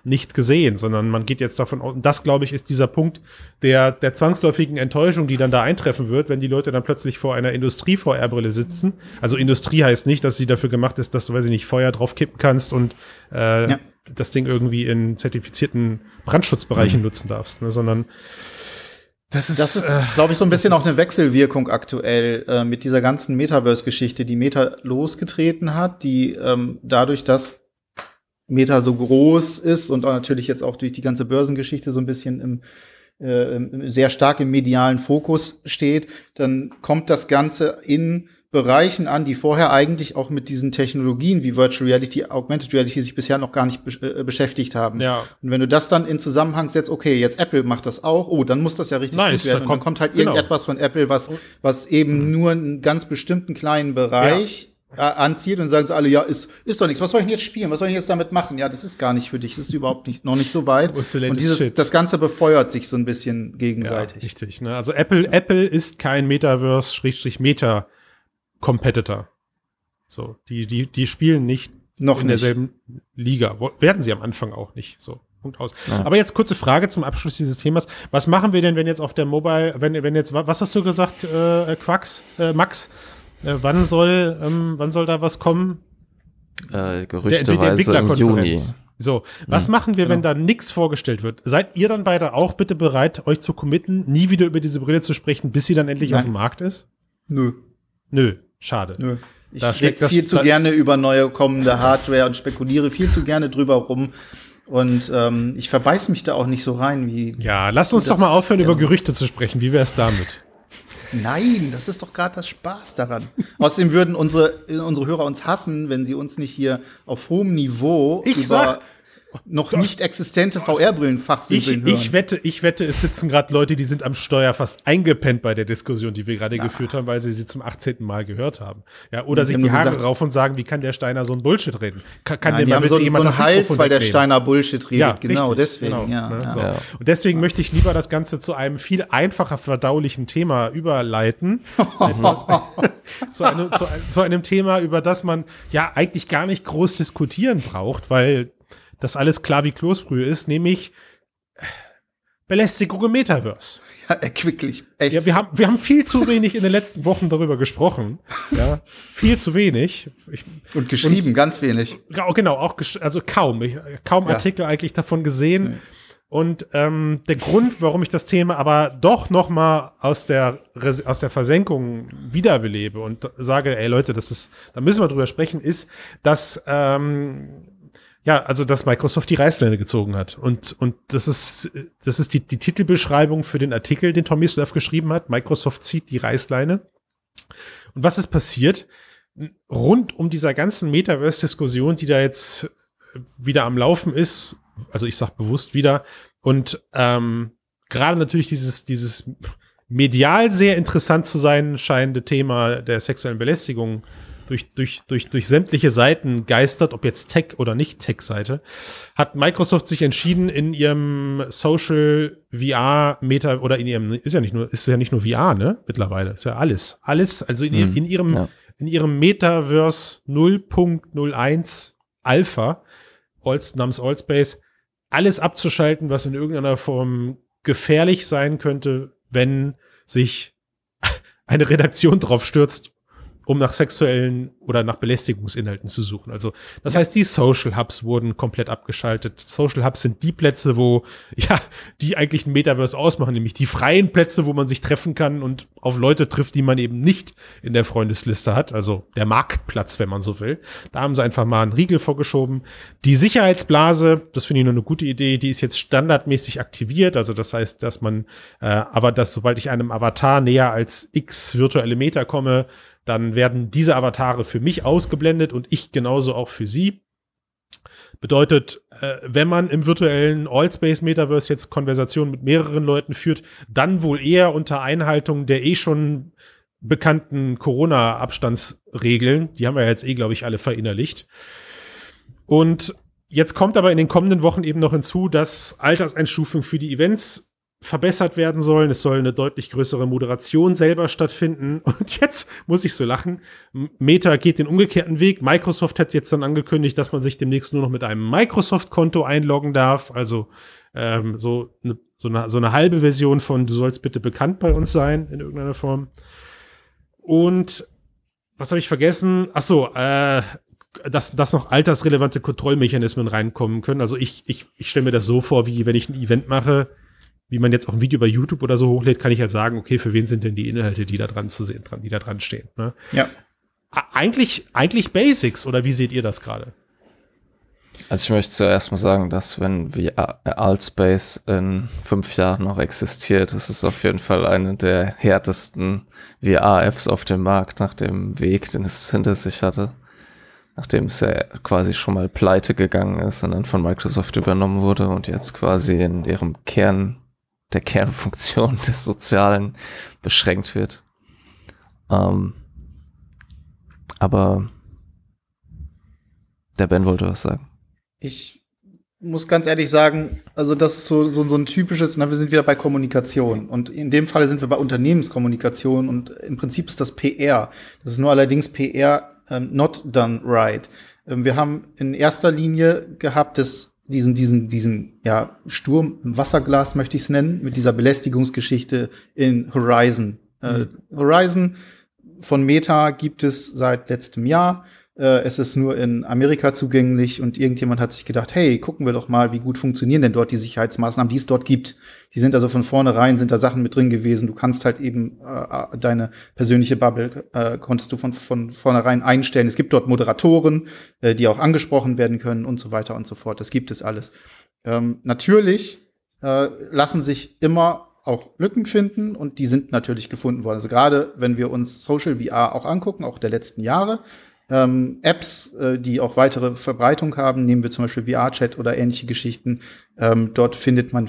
nicht gesehen, sondern man geht jetzt davon aus, und das, glaube ich, ist dieser Punkt der, der zwangsläufigen Enttäuschung, die dann da eintreffen wird, wenn die Leute dann plötzlich vor einer Industrie-VR-Brille sitzen. Also Industrie heißt nicht, dass sie dafür gemacht ist, dass du, weiß ich nicht, Feuer drauf kippen kannst und äh, Ja. das Ding irgendwie in zertifizierten Brandschutzbereichen nutzen darfst, ne, sondern das ist, Das ist, äh, glaube ich, so ein bisschen auch eine Wechselwirkung aktuell äh, mit dieser ganzen Metaverse-Geschichte, die Meta losgetreten hat, die ähm, dadurch, dass Meta so groß ist und natürlich jetzt auch durch die ganze Börsengeschichte so ein bisschen im, äh, sehr stark im medialen Fokus steht, dann kommt das Ganze in Bereichen an, die vorher eigentlich auch mit diesen Technologien wie Virtual Reality, Augmented Reality sich bisher noch gar nicht besch äh, beschäftigt haben. ja, Und wenn du das dann in Zusammenhang setzt, okay, jetzt Apple macht das auch, oh, dann muss das ja richtig Nice, gut werden. da Und kommt- dann kommt halt genau. irgendetwas von Apple, was, was eben nur einen ganz bestimmten kleinen Bereich äh, anzieht und sagen sie alle, ja, ist, ist doch nichts. Was soll ich denn jetzt spielen? Was soll ich jetzt damit machen? Ja, das ist gar nicht für dich. Das ist überhaupt nicht, noch nicht so weit. Und dieses, shit? das Ganze befeuert sich so ein bisschen ja gegenseitig. richtig. Ne? Also Apple, Apple ist kein Metaverse-Meta-Competitor. So, die, die, die spielen nicht noch in nicht. derselben Liga. Werden sie am Anfang auch nicht. So, Punkt aus. Ja. Aber jetzt kurze Frage zum Abschluss dieses Themas. Was machen wir denn, wenn jetzt auf der Mobile, wenn, wenn jetzt, wa- was hast du gesagt, äh, Quax, äh, Max? Äh, wann soll, ähm, wann soll da was kommen? Äh, gerüchteweise im Juni. So, was machen wir, wenn da nichts vorgestellt wird? Seid ihr dann beide auch bitte bereit, euch zu committen, nie wieder über diese Brille zu sprechen, bis sie dann endlich Nein. auf dem Markt ist? Nö, Nö, schade. nö. Ich Da das- viel zu da- gerne über neue kommende Hardware und spekuliere viel zu gerne drüber rum. Und ähm, ich verbeiß mich da auch nicht so rein wie Ja, lass uns Das- doch mal aufhören, über ja. Gerüchte zu sprechen. Wie wär's damit? Nein, das ist doch gerade das Spaß daran. Außerdem würden unsere, unsere Hörer uns hassen, wenn sie uns nicht hier auf hohem Niveau Ich über sag- noch nicht existente VR-Brillen Ich, ich wette, ich wette, es sitzen gerade Leute, die sind am Steuer fast eingepennt bei der Diskussion, die wir gerade geführt haben, weil sie sie zum 18. Mal gehört haben. Ja, oder sich die Haare gesagt- rauf und sagen, wie kann der Steiner so ein Bullshit reden? Kann, kann die der mal so, bitte so jemand einen Hals, Mikrofon weil der? Steiner Bullshit redet. genau, richtig, deswegen. genau, ja, ne, ja. so. Ja. Und deswegen möchte ich lieber das Ganze zu einem viel einfacher verdaulichen Thema überleiten. Zu, etwas, zu, einem, zu, zu einem Thema, über das man ja eigentlich gar nicht groß diskutieren braucht, weil das alles klar wie Kloßbrühe ist, nämlich äh, Belästigung im Metaverse. ja, erquicklich. Echt. Ja, wir haben, wir haben viel zu wenig in den letzten Wochen darüber gesprochen. Ja, viel zu wenig. Ich, und geschrieben, ganz wenig. genau, auch also kaum, ich, kaum Ja. Artikel eigentlich davon gesehen. Und ähm, der Grund, warum ich das Thema aber doch noch mal aus der Res- aus der Versenkung wiederbelebe und sage, ey Leute, das ist, da müssen wir drüber sprechen, ist, dass ähm, ja, also dass Microsoft die Reißleine gezogen hat und und das ist das ist die die Titelbeschreibung für den Artikel, den Tommy Slav geschrieben hat. Microsoft zieht die Reißleine. Und was ist passiert? Rund um dieser ganzen Metaverse-Diskussion, die da jetzt wieder am Laufen ist, also ich sag bewusst wieder, und ähm, gerade natürlich dieses, dieses medial sehr interessant zu sein scheinende Thema der sexuellen Belästigung durch, durch, durch, durch sämtliche Seiten geistert, ob jetzt Tech oder nicht Tech-Seite, hat Microsoft sich entschieden, in ihrem Social VR Meta oder in ihrem, ist ja nicht nur, ist ja nicht nur VR, ne? Mittlerweile, ist ja alles. Alles, also in, ihrem Mhm, in ihrem, ja. in ihrem Metaverse 0.01 Alpha All, namens Allspace, alles abzuschalten, was in irgendeiner Form gefährlich sein könnte, wenn sich eine Redaktion drauf stürzt um nach sexuellen oder nach Belästigungsinhalten zu suchen. Also das heißt, die Social Hubs wurden komplett abgeschaltet. Social Hubs sind die Plätze, wo ja die eigentlich ein Metaverse ausmachen, nämlich die freien Plätze, wo man sich treffen kann und auf Leute trifft, die man eben nicht in der Freundesliste hat. Also der Marktplatz, wenn man so will. Da haben sie einfach mal einen Riegel vorgeschoben. Die Sicherheitsblase, das finde ich nur eine gute Idee, die ist jetzt standardmäßig aktiviert. Also das heißt, dass man, äh, aber dass sobald ich einem Avatar näher als x virtuelle Meter komme, dann werden diese Avatare für mich ausgeblendet und ich genauso auch für sie. Bedeutet, äh, wenn man im virtuellen Allspace Metaverse jetzt Konversationen mit mehreren Leuten führt, dann wohl eher unter Einhaltung der eh schon bekannten Corona-Abstandsregeln. Die haben wir jetzt eh, glaube ich, alle verinnerlicht. Und jetzt kommt aber in den kommenden Wochen eben noch hinzu, dass Alterseinstufung für die Events verbessert werden sollen. Es soll eine deutlich größere Moderation selber stattfinden. Und jetzt muss ich so lachen. Meta geht den umgekehrten Weg. Microsoft hat jetzt dann angekündigt, dass man sich demnächst nur noch mit einem Microsoft-Konto einloggen darf. Also ähm, so, eine, so, eine, so eine halbe Version von du sollst bitte bekannt bei uns sein in irgendeiner Form. Und was habe ich vergessen? Ach so, äh, dass, dass noch altersrelevante Kontrollmechanismen reinkommen können. Also ich, ich, ich stelle mir das so vor, wie wenn ich ein Event mache, wie man jetzt auch ein Video bei YouTube oder so hochlädt, kann ich halt sagen, okay, für wen sind denn die Inhalte, die da dran zu sehen, dran, die da dran stehen. Ne? Ja. Eigentlich, eigentlich Basics, oder wie seht ihr das gerade? Also ich möchte zuerst mal sagen, dass wenn wie Altspace in fünf Jahren noch existiert, ist es auf jeden Fall eine der härtesten VR-Apps auf dem Markt nach dem Weg, den es hinter sich hatte. Nachdem es ja quasi schon mal pleite gegangen ist und dann von Microsoft übernommen wurde und jetzt quasi in ihrem Kern der Kernfunktion des Sozialen beschränkt wird. Ähm, aber der Ben wollte was sagen. Ich muss ganz ehrlich sagen, also das ist so, so, so ein typisches, na, wir sind wieder bei Kommunikation. Und in dem Falle sind wir bei Unternehmenskommunikation und im Prinzip ist das PR. Das ist nur allerdings PR ähm, not done right. Ähm, wir haben in erster Linie gehabt, dass diesen, diesen, diesen, ja, Sturm im Wasserglas möchte ich es nennen, mit dieser Belästigungsgeschichte in Horizon. Äh, mhm. Äh, Horizon von Meta gibt es seit letztem Jahr. Äh, es ist nur in Amerika zugänglich und irgendjemand hat sich gedacht, hey, gucken wir doch mal, wie gut funktionieren denn dort die Sicherheitsmaßnahmen, die es dort gibt. Die sind also von vornherein, sind da Sachen mit drin gewesen. Du kannst halt eben äh, deine persönliche Bubble, äh, konntest du von, von vornherein einstellen. Es gibt dort Moderatoren, äh, die auch angesprochen werden können und so weiter und so fort. Das gibt es alles. Ähm, natürlich äh, lassen sich immer auch Lücken finden und die sind natürlich gefunden worden. Also gerade wenn wir uns Social VR auch angucken, auch der letzten Jahre, ähm, Apps, äh, die auch weitere Verbreitung haben, nehmen wir zum Beispiel VR-Chat oder ähnliche Geschichten. Ähm, dort findet man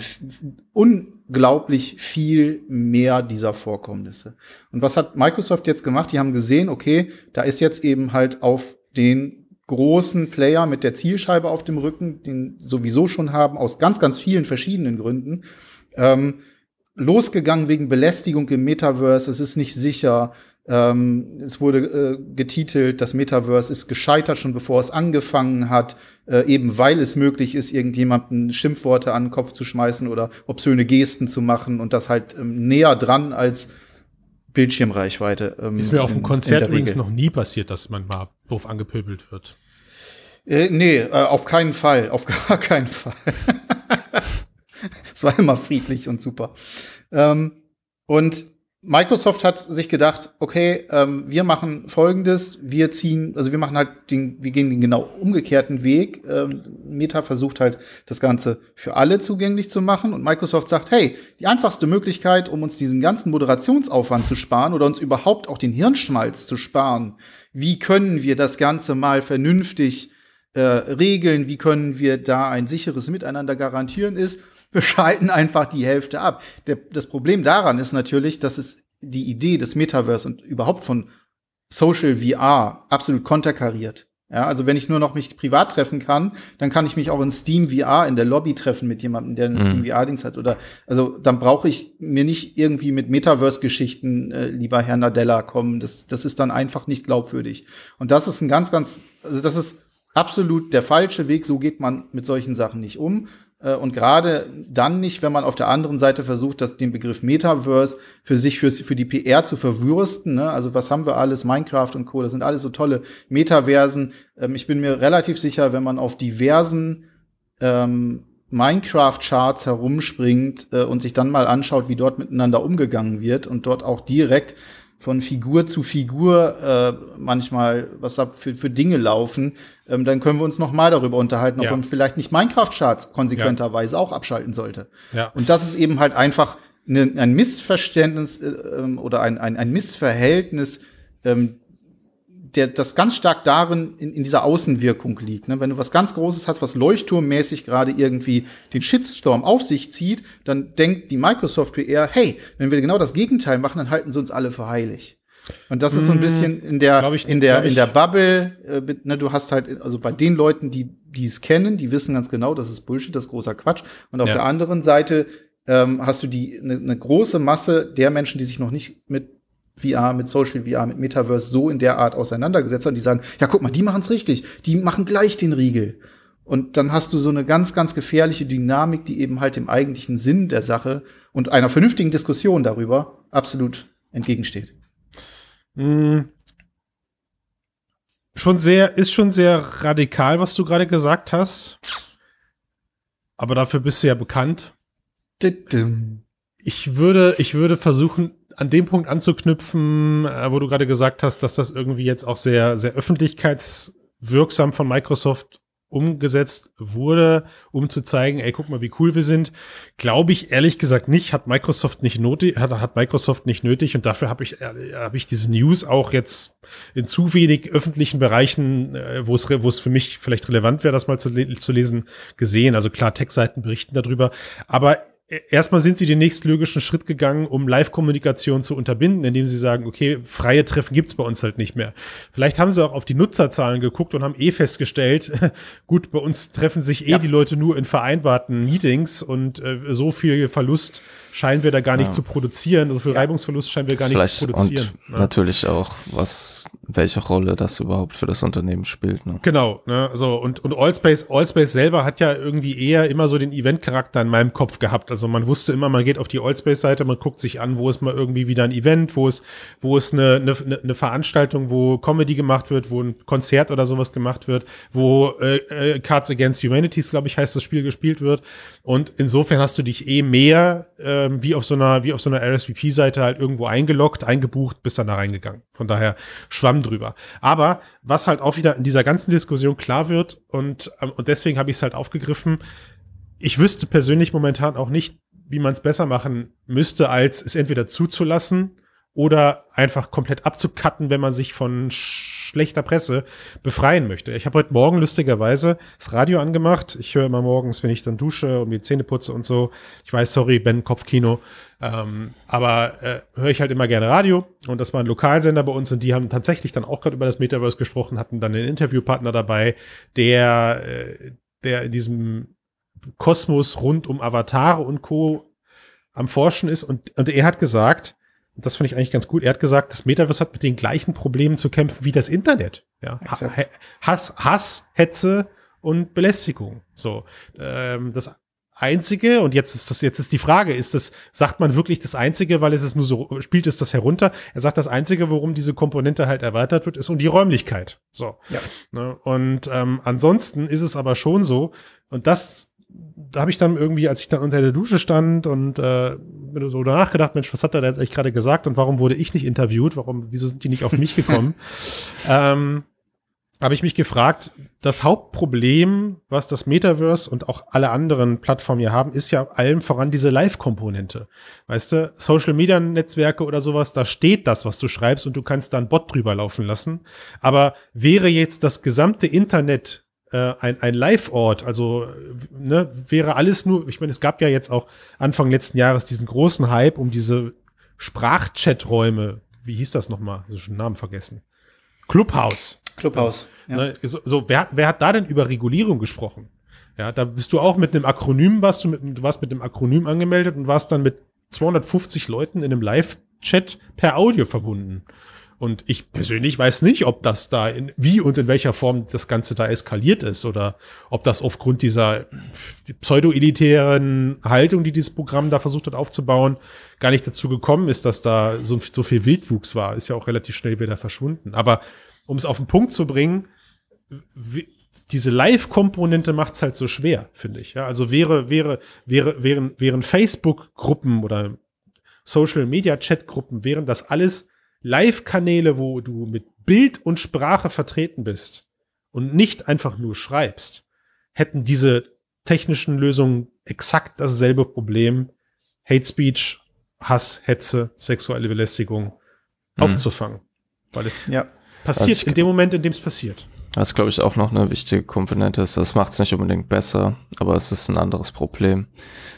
unglaublich viel mehr dieser Vorkommnisse. Und was hat Microsoft jetzt gemacht? Die haben gesehen, okay, da ist jetzt eben halt auf den großen Player mit der Zielscheibe auf dem Rücken, den sowieso schon haben, aus ganz, ganz vielen verschiedenen Gründen, ähm, losgegangen wegen Belästigung im Metaverse. Es ist nicht sicher ähm, es wurde äh, getitelt, das Metaverse ist gescheitert schon bevor es angefangen hat, äh, eben weil es möglich ist, irgendjemanden Schimpfworte an den Kopf zu schmeißen oder obszöne Gesten zu machen und das halt ähm, näher dran als Bildschirmreichweite. Ähm, ist mir auf dem Konzert übrigens noch nie passiert, dass man mal doof angepöbelt wird. Äh, nee, äh, auf keinen Fall, auf gar keinen Fall. es war immer friedlich und super. Ähm, und Microsoft hat sich gedacht, okay, ähm, wir machen Folgendes, wir ziehen, also wir machen halt den, wir gehen den genau umgekehrten Weg. Ähm, Meta versucht halt das Ganze für alle zugänglich zu machen und Microsoft sagt, hey, die einfachste Möglichkeit, um uns diesen ganzen Moderationsaufwand zu sparen oder uns überhaupt auch den Hirnschmalz zu sparen, wie können wir das Ganze mal vernünftig äh, regeln, wie können wir da ein sicheres Miteinander garantieren, ist, wir schalten einfach die Hälfte ab. Der, das Problem daran ist natürlich, dass es die Idee des Metaverse und überhaupt von Social VR absolut konterkariert. Ja, also wenn ich nur noch mich privat treffen kann, dann kann ich mich auch in Steam VR in der Lobby treffen mit jemandem, der ein mhm. Steam VR-Dings hat. Oder also dann brauche ich mir nicht irgendwie mit Metaverse-Geschichten, äh, lieber Herr Nadella, kommen. Das, das ist dann einfach nicht glaubwürdig. Und das ist ein ganz, ganz, also das ist absolut der falsche Weg. So geht man mit solchen Sachen nicht um. Äh, und gerade dann nicht, wenn man auf der anderen Seite versucht, das, den Begriff Metaverse für sich, für, für die PR zu verwürsten. Ne? Also was haben wir alles? Minecraft und Co. Das sind alles so tolle Metaversen. Ähm, ich bin mir relativ sicher, wenn man auf diversen ähm, Minecraft-Charts herumspringt äh, und sich dann mal anschaut, wie dort miteinander umgegangen wird und dort auch direkt von Figur zu Figur äh, manchmal, was da für, für Dinge laufen, ähm, dann können wir uns noch mal darüber unterhalten, ob Ja. man vielleicht nicht Minecraft-Charts konsequenterweise auch abschalten sollte. Ja. Und das ist eben halt einfach ne, ein Missverständnis äh, ähm, oder ein, ein, ein Missverhältnis, ähm, der, das ganz stark darin in, in dieser Außenwirkung liegt. Ne? Wenn du was ganz Großes hast, was leuchtturmmäßig gerade irgendwie den Shitstorm auf sich zieht, dann denkt die Microsoft PR, hey, wenn wir genau das Gegenteil machen, dann halten sie uns alle für heilig. Und das ist so ein bisschen in der, ich- in der, in der Bubble, äh, ne, du hast halt, also bei den Leuten, die die es kennen, die wissen ganz genau, das ist Bullshit, das ist großer Quatsch. Und auf Ja. der anderen Seite ähm, hast du die eine ne große Masse der Menschen, die sich noch nicht mit VR, mit Social VR, mit Metaverse so in der Art auseinandergesetzt haben, die sagen, ja, guck mal, die machen's richtig, die machen gleich den Riegel. Und dann hast du so eine ganz, ganz gefährliche Dynamik, die eben halt dem eigentlichen Sinn der Sache und einer vernünftigen Diskussion darüber absolut entgegensteht. Mm. Schon sehr, ist schon sehr radikal, was du gerade gesagt hast. Aber dafür bist du ja bekannt. Ich würde, ich würde versuchen, an dem Punkt anzuknüpfen, äh, wo du gerade gesagt hast, dass das irgendwie jetzt auch sehr, sehr öffentlichkeitswirksam von Microsoft umgesetzt wurde, um zu zeigen, ey, guck mal, wie cool wir sind. Glaube ich ehrlich gesagt nicht, hat Microsoft nicht nötig, hat, hat Microsoft nicht nötig und dafür habe ich, äh, habe ich diese News auch jetzt in zu wenig öffentlichen Bereichen, äh, wo es, wo es für mich vielleicht relevant wäre, das mal zu, zu lesen, gesehen. Also klar, Tech-Seiten berichten darüber, aber Erstmal sind sie den nächstlogischen Schritt gegangen, um Live-Kommunikation zu unterbinden, indem sie sagen, okay, freie Treffen gibt's bei uns halt nicht mehr. Vielleicht haben sie auch auf die Nutzerzahlen geguckt und haben eh festgestellt, gut, bei uns treffen sich eh Ja. die Leute nur in vereinbarten Meetings und äh, so viel Verlust scheinen wir da gar nicht Ja. zu produzieren, so viel Reibungsverlust scheinen wir gar nicht zu produzieren. und ne? natürlich auch, was, welche Rolle das überhaupt für das Unternehmen spielt. Ne? Genau, ne, so und und Allspace Allspace selber hat ja irgendwie eher immer so den Event-Charakter in meinem Kopf gehabt. Also man wusste immer, man geht auf die Allspace-Seite, man guckt sich an, wo ist mal irgendwie wieder ein Event, wo ist wo ist eine, eine, eine Veranstaltung, wo Comedy gemacht wird, wo ein Konzert oder sowas gemacht wird, wo äh, äh, Cards Against Humanities, glaube ich, heißt das Spiel gespielt wird. Und insofern hast du dich eh mehr ähm, wie auf so einer wie auf so einer RSVP-Seite halt irgendwo eingeloggt, eingebucht, bist dann da reingegangen. Von daher schwamm drüber. Aber was halt auch wieder in dieser ganzen Diskussion klar wird und ähm, und deswegen habe ich es halt aufgegriffen. Ich wüsste persönlich momentan auch nicht, wie man es besser machen müsste, als es entweder zuzulassen oder einfach komplett abzukatten, wenn man sich von schlechter Presse befreien möchte. Ich habe heute Morgen lustigerweise das Radio angemacht. Ich höre immer morgens, wenn ich dann dusche und mir Zähne putze und so. Ich weiß, sorry, Ben, Kopfkino. Ähm, aber äh, höre ich halt immer gerne Radio. Und das war ein Lokalsender bei uns und die haben tatsächlich dann auch gerade über das Metaverse gesprochen, hatten dann einen Interviewpartner dabei, der, äh, der in diesem Kosmos rund um Avatare und Co. am Forschen ist. Und, und er hat gesagt, das finde ich eigentlich ganz gut, er hat gesagt, das Metaverse hat mit den gleichen Problemen zu kämpfen wie das Internet. Ja, Exakt. Hass, Hass, Hetze und Belästigung. So, ähm, das einzige und jetzt ist das jetzt ist die Frage, ist das sagt man wirklich das einzige, weil es ist nur so spielt es das herunter? Er sagt das einzige, worum diese Komponente halt erweitert wird, ist um die Räumlichkeit. So. Ja. Ne? Und ähm, ansonsten ist es aber schon so und das da habe ich dann irgendwie, als ich dann unter der Dusche stand und äh, mir so nachgedacht, Mensch, was hat er da jetzt eigentlich gerade gesagt und warum wurde ich nicht interviewt? Warum, wieso sind die nicht auf mich gekommen? ähm, habe ich mich gefragt, das Hauptproblem, was das Metaverse und auch alle anderen Plattformen hier haben, ist ja allem voran diese Live-Komponente. Weißt du, Social-Media-Netzwerke oder sowas, da steht das, was du schreibst und du kannst da einen Bot drüber laufen lassen. Aber wäre jetzt das gesamte Internet äh, ein, ein Live-Ort, also ne, wäre alles nur, ich meine, es gab ja jetzt auch Anfang letzten Jahres diesen großen Hype um diese Sprachchat-Räume. Wie hieß das nochmal? Ich habe schon den Namen vergessen. Clubhouse. Clubhouse. Ja. Ne, so, so wer, wer hat da denn über Regulierung gesprochen? Ja, da bist du auch mit einem Akronym, warst du, mit, du warst mit einem Akronym angemeldet und warst dann mit 250 Leuten in einem Live-Chat per Audio verbunden. Und ich persönlich weiß nicht, ob das da in, wie und in welcher Form das Ganze da eskaliert ist oder ob das aufgrund dieser pseudo-elitären Haltung, die dieses Programm da versucht hat aufzubauen, gar nicht dazu gekommen ist, dass da so, so viel Wildwuchs war. Ist ja auch relativ schnell wieder verschwunden. Aber um es auf den Punkt zu bringen, diese Live-Komponente macht es halt so schwer, finde ich. Ja, also wäre, wäre, wäre, wären, wären Facebook-Gruppen oder Social-Media-Chat-Gruppen, wären das alles Live-Kanäle, wo du mit Bild und Sprache vertreten bist und nicht einfach nur schreibst, hätten diese technischen Lösungen exakt dasselbe Problem, Hate Speech, Hass, Hetze, sexuelle Belästigung mhm. aufzufangen. Weil es ja. passiert also in dem Moment, in dem es passiert. Was, glaube ich, auch noch eine wichtige Komponente ist, das macht es nicht unbedingt besser, aber es ist ein anderes Problem,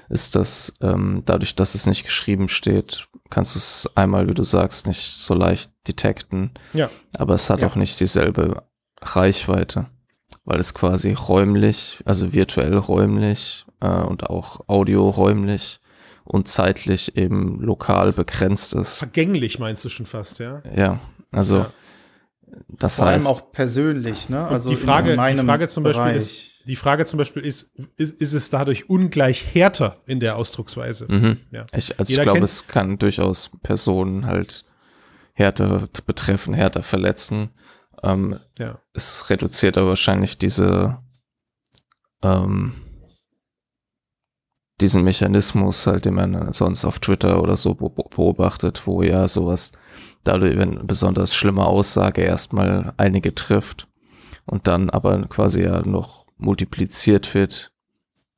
ist, dass ähm, dadurch, dass es nicht geschrieben steht, kannst du es einmal, wie du sagst, nicht so leicht detekten. Ja. Aber es hat ja. auch nicht dieselbe Reichweite, weil es quasi räumlich, also virtuell räumlich äh, und auch audio räumlich und zeitlich eben lokal begrenzt ist. Vergänglich meinst du schon fast, ja? Ja, also ja. Das Vor heißt, allem auch persönlich, ne? Also die Frage, die Frage zum Beispiel Bereich. ist, die Frage zum Beispiel ist, ist, ist es dadurch ungleich härter in der Ausdrucksweise? Mhm. Ja. Ich, also Jeder ich glaube, es kann durchaus Personen halt härter betreffen, härter verletzen. Ähm, ja. Es reduziert aber wahrscheinlich diese ähm, diesen Mechanismus halt, den man sonst auf Twitter oder so beobachtet, wo ja sowas dadurch, wenn besonders schlimme Aussage erstmal einige trifft und dann aber quasi ja noch multipliziert wird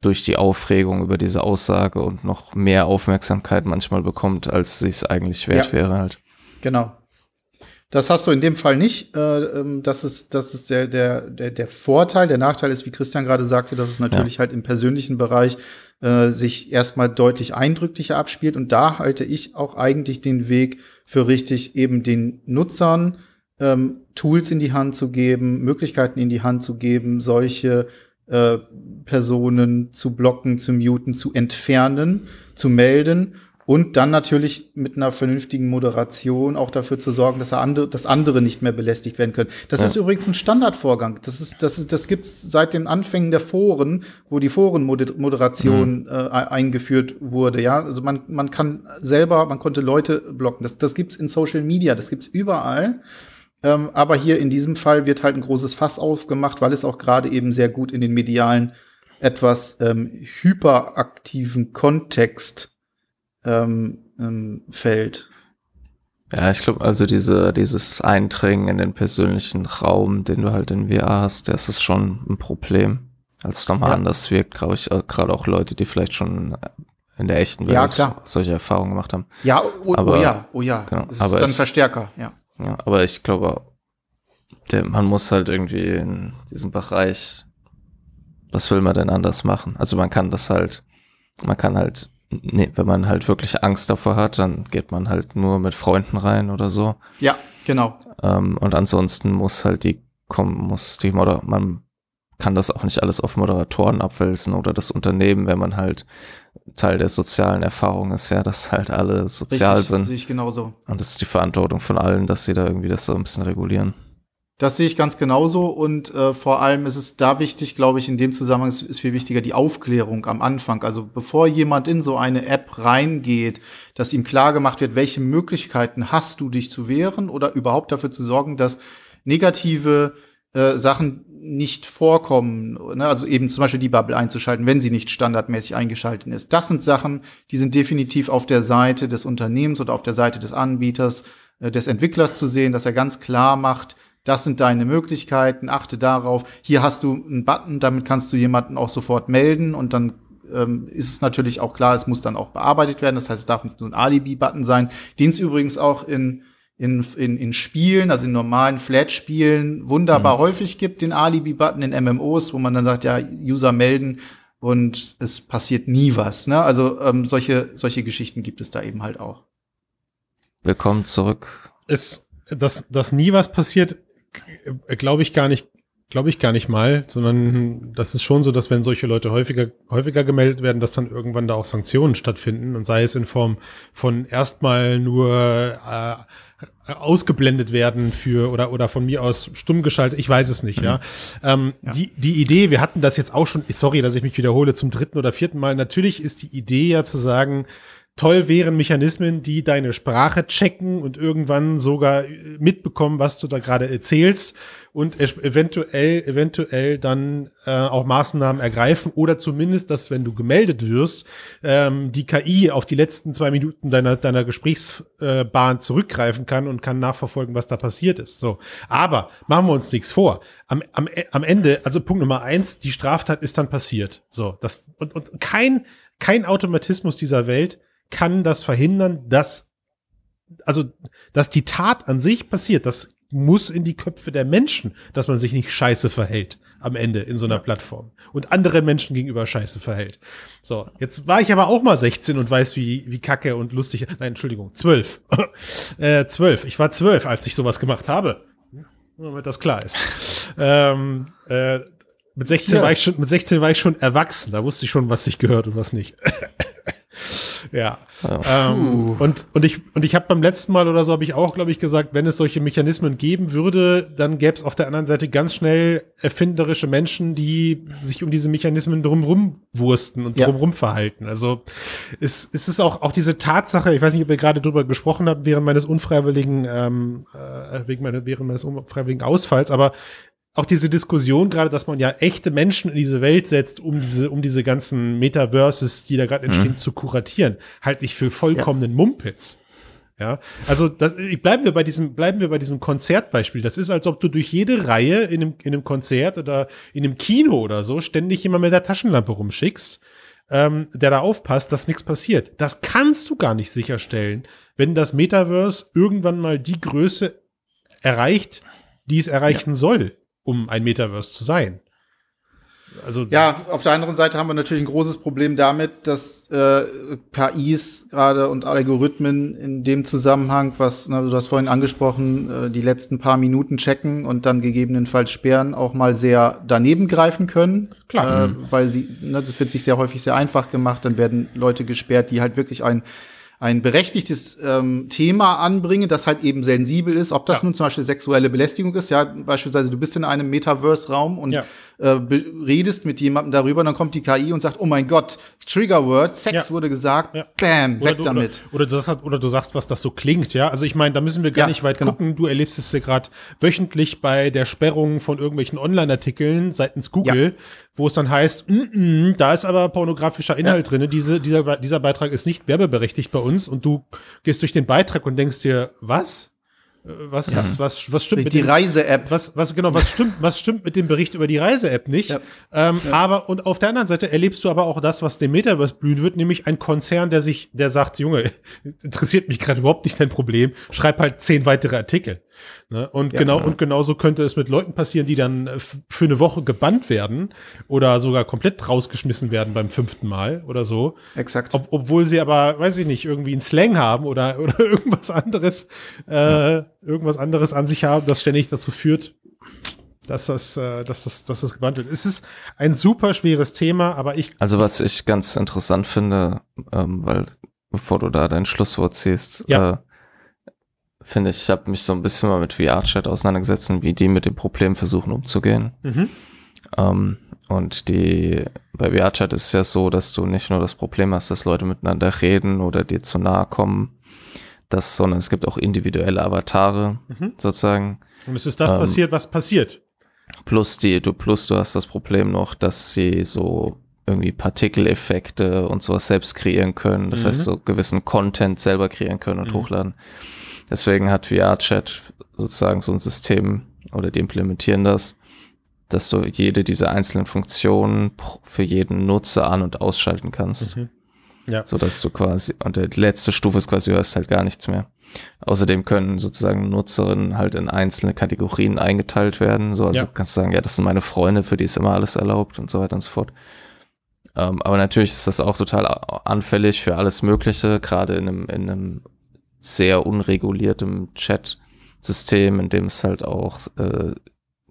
durch die Aufregung über diese Aussage und noch mehr Aufmerksamkeit manchmal bekommt, als sie es eigentlich wert ja. wäre halt. Genau. Das hast du in dem Fall nicht. Äh, ähm, das ist, das ist der, der, der, der Vorteil. Der Nachteil ist, wie Christian gerade sagte, dass es natürlich ja. halt im persönlichen Bereich äh, sich erstmal deutlich eindrücklicher abspielt. Und da halte ich auch eigentlich den Weg für richtig, eben den Nutzern ähm, Tools in die Hand zu geben, Möglichkeiten in die Hand zu geben, solche äh, Personen zu blocken, zu muten, zu entfernen, zu melden und dann natürlich mit einer vernünftigen Moderation auch dafür zu sorgen, dass, andere, dass andere nicht mehr belästigt werden können. Das ja. ist übrigens ein Standardvorgang. Das ist, das ist, das gibt's seit den Anfängen der Foren, wo die Forenmoderation mhm. äh, eingeführt wurde. Ja, also man, man kann selber, man konnte Leute blocken. Das, das gibt's in Social Media, das gibt's überall. Ähm, aber hier in diesem Fall wird halt ein großes Fass aufgemacht, weil es auch gerade eben sehr gut in den medialen etwas ähm, hyperaktiven Kontext ähm, ähm, fällt. Ja, ich glaube, also diese, dieses Eindringen in den persönlichen Raum, den du halt in VR hast, das ist schon ein Problem. Als es nochmal ja. anders wirkt, glaube ich, äh, gerade auch Leute, die vielleicht schon in der echten Welt ja, solche Erfahrungen gemacht haben. Ja, oh, oh aber, oh ja, oh ja. Genau, das ist aber dann ich, Verstärker, ja. Ja. Aber ich glaube, der, man muss halt irgendwie in diesem Bereich, was will man denn anders machen? Also man kann das halt, man kann halt nee, wenn man halt wirklich Angst davor hat, dann geht man halt nur mit Freunden rein oder so. Ja, genau. Ähm, und ansonsten muss halt die kommen, muss die Moder man kann das auch nicht alles auf Moderatoren abwälzen oder das Unternehmen, wenn man halt Teil der sozialen Erfahrung ist, ja, dass halt alle sozial Richtig, sind. Sehe ich genauso. Und das ist die Verantwortung von allen, dass sie da irgendwie das so ein bisschen regulieren. Das sehe ich ganz genauso und äh, vor allem ist es da wichtig, glaube ich, in dem Zusammenhang ist, ist viel wichtiger die Aufklärung am Anfang. Also bevor jemand in so eine App reingeht, dass ihm klar gemacht wird, welche Möglichkeiten hast du, dich zu wehren oder überhaupt dafür zu sorgen, dass negative äh, Sachen nicht vorkommen. Ne? Also eben zum Beispiel die Bubble einzuschalten, wenn sie nicht standardmäßig eingeschaltet ist. Das sind Sachen, die sind definitiv auf der Seite des Unternehmens oder auf der Seite des Anbieters, äh, des Entwicklers zu sehen, dass er ganz klar macht, das sind deine Möglichkeiten, achte darauf. Hier hast du einen Button, damit kannst du jemanden auch sofort melden und dann ähm, ist es natürlich auch klar, es muss dann auch bearbeitet werden. Das heißt, es darf nicht nur ein Alibi-Button sein, den es übrigens auch in in, in, in Spielen, also in normalen Flat-Spielen, wunderbar mhm. häufig gibt, den Alibi-Button in MMOs, wo man dann sagt, ja, User melden und es passiert nie was. Ne? Also ähm, solche, solche Geschichten gibt es da eben halt auch. Willkommen zurück. Es, dass, dass nie was passiert, glaube ich gar nicht glaube ich gar nicht mal, sondern das ist schon so, dass wenn solche Leute häufiger, häufiger gemeldet werden, dass dann irgendwann da auch Sanktionen stattfinden und sei es in Form von erstmal nur äh, ausgeblendet werden für oder oder von mir aus stumm geschaltet, ich weiß es nicht, mhm. ja. Ähm, ja. Die, die Idee, wir hatten das jetzt auch schon, sorry, dass ich mich wiederhole, zum dritten oder vierten Mal, natürlich ist die Idee ja zu sagen, toll wären Mechanismen, die deine Sprache checken und irgendwann sogar mitbekommen, was du da gerade erzählst und eventuell, eventuell dann äh, auch Maßnahmen ergreifen oder zumindest, dass wenn du gemeldet wirst, ähm, die KI auf die letzten zwei Minuten deiner, deiner Gesprächsbahn zurückgreifen kann und kann nachverfolgen, was da passiert ist. So. Aber machen wir uns nichts vor. Am, am, am Ende, also Punkt Nummer eins, die Straftat ist dann passiert. So, das, und, und kein, kein Automatismus dieser Welt kann das verhindern, dass, also, dass die Tat an sich passiert. Das muss in die Köpfe der Menschen, dass man sich nicht scheiße verhält am Ende in so einer Plattform und andere Menschen gegenüber scheiße verhält. So, jetzt war ich aber auch mal 16 und weiß, wie, wie kacke und lustig, nein, Entschuldigung, 12. äh, 12. Ich war 12, als ich sowas gemacht habe. Damit das klar ist. ähm, äh, mit 16 ja. war ich schon, mit 16 war ich schon erwachsen. Da wusste ich schon, was sich gehört und was nicht. Ja. Ähm, und, und ich, und ich habe beim letzten Mal oder so habe ich auch, glaube ich, gesagt, wenn es solche Mechanismen geben würde, dann gäbe es auf der anderen Seite ganz schnell erfinderische Menschen, die sich um diese Mechanismen drumrum wursten und ja. drumrum verhalten. Also es, es ist auch, auch diese Tatsache, ich weiß nicht, ob ihr gerade drüber gesprochen habt, während meines unfreiwilligen, ähm, äh, wegen meiner, während meines unfreiwilligen Ausfalls, aber auch diese Diskussion gerade, dass man ja echte Menschen in diese Welt setzt, um diese, um diese ganzen Metaverses, die da gerade entstehen, mhm. zu kuratieren, halte ich für vollkommenen ja. Mumpitz. Ja, also das, bleiben wir bei diesem, bleiben wir bei diesem Konzertbeispiel. Das ist, als ob du durch jede Reihe in einem, in einem Konzert oder in einem Kino oder so ständig jemand mit der Taschenlampe rumschickst, ähm, der da aufpasst, dass nichts passiert. Das kannst du gar nicht sicherstellen, wenn das Metaverse irgendwann mal die Größe erreicht, die es erreichen ja. soll um ein Metaverse zu sein. Also ja, auf der anderen Seite haben wir natürlich ein großes Problem damit, dass äh, KIs gerade und Algorithmen in dem Zusammenhang, was na, du hast vorhin angesprochen, äh, die letzten paar Minuten checken und dann gegebenenfalls sperren, auch mal sehr daneben greifen können. Klar. Äh, weil sie, ne, das wird sich sehr häufig sehr einfach gemacht, dann werden Leute gesperrt, die halt wirklich ein ein berechtigtes ähm, Thema anbringen, das halt eben sensibel ist, ob das ja. nun zum Beispiel sexuelle Belästigung ist, ja, beispielsweise du bist in einem Metaverse-Raum und ja äh, redest mit jemandem darüber, dann kommt die KI und sagt, oh mein Gott, Triggerword, Sex ja. wurde gesagt, ja. bam, oder weg du, damit. Oder, oder, du sagst, oder du sagst, was das so klingt, ja. Also ich meine, da müssen wir gar ja, nicht weit genau. gucken. Du erlebst es ja gerade wöchentlich bei der Sperrung von irgendwelchen Online-Artikeln seitens Google, wo es dann heißt, mm -mm, da ist aber pornografischer Inhalt drin. Diese, dieser, dieser Beitrag ist nicht werbeberechtigt bei uns und du gehst durch den Beitrag und denkst dir, was? Was, ja. was, was stimmt mit die Reise-App? Was, was, genau, was stimmt, was stimmt mit dem Bericht über die Reise-App nicht? Ja. Ähm, ja. Aber, und auf der anderen Seite erlebst du aber auch das, was dem Metaverse blühen wird, nämlich ein Konzern, der sich, der sagt, Junge, interessiert mich gerade überhaupt nicht dein Problem, schreib halt zehn weitere Artikel. Ne? Und ja, genau, genau, und genauso könnte es mit Leuten passieren, die dann äh, für eine Woche gebannt werden oder sogar komplett rausgeschmissen werden beim fünften Mal oder so. Exakt. Ob, obwohl sie aber, weiß ich nicht, irgendwie einen Slang haben oder, oder irgendwas anderes, äh, ja. irgendwas anderes an sich haben, das ständig dazu führt, dass das, äh, dass das, dass das gebannt wird. Es ist ein super schweres Thema, aber ich. Also was ich ganz interessant finde, ähm, weil bevor du da dein Schlusswort ziehst, ja. äh, finde ich, ich habe mich so ein bisschen mal mit VR-Chat auseinandergesetzt und wie die mit dem Problem versuchen umzugehen. Mhm. Ähm, und die, bei VR-Chat ist es ja so, dass du nicht nur das Problem hast, dass Leute miteinander reden oder dir zu nahe kommen, das, sondern es gibt auch individuelle Avatare, mhm. sozusagen. Und es ist das ähm, passiert, was passiert. Plus die, du, plus du hast das Problem noch, dass sie so irgendwie Partikeleffekte und sowas selbst kreieren können. Das mhm. heißt, so gewissen Content selber kreieren können und mhm. hochladen. Deswegen hat VR-Chat sozusagen so ein System oder die implementieren das, dass du jede dieser einzelnen Funktionen für jeden Nutzer an- und ausschalten kannst. Mhm. Ja. So dass du quasi, und die letzte Stufe ist quasi, du hörst halt gar nichts mehr. Außerdem können sozusagen Nutzerinnen halt in einzelne Kategorien eingeteilt werden. So, also ja. du kannst sagen, ja, das sind meine Freunde, für die ist immer alles erlaubt und so weiter und so fort. Ähm, aber natürlich ist das auch total anfällig für alles Mögliche, gerade in einem, in einem sehr unreguliertem Chat-System, in dem es halt auch äh,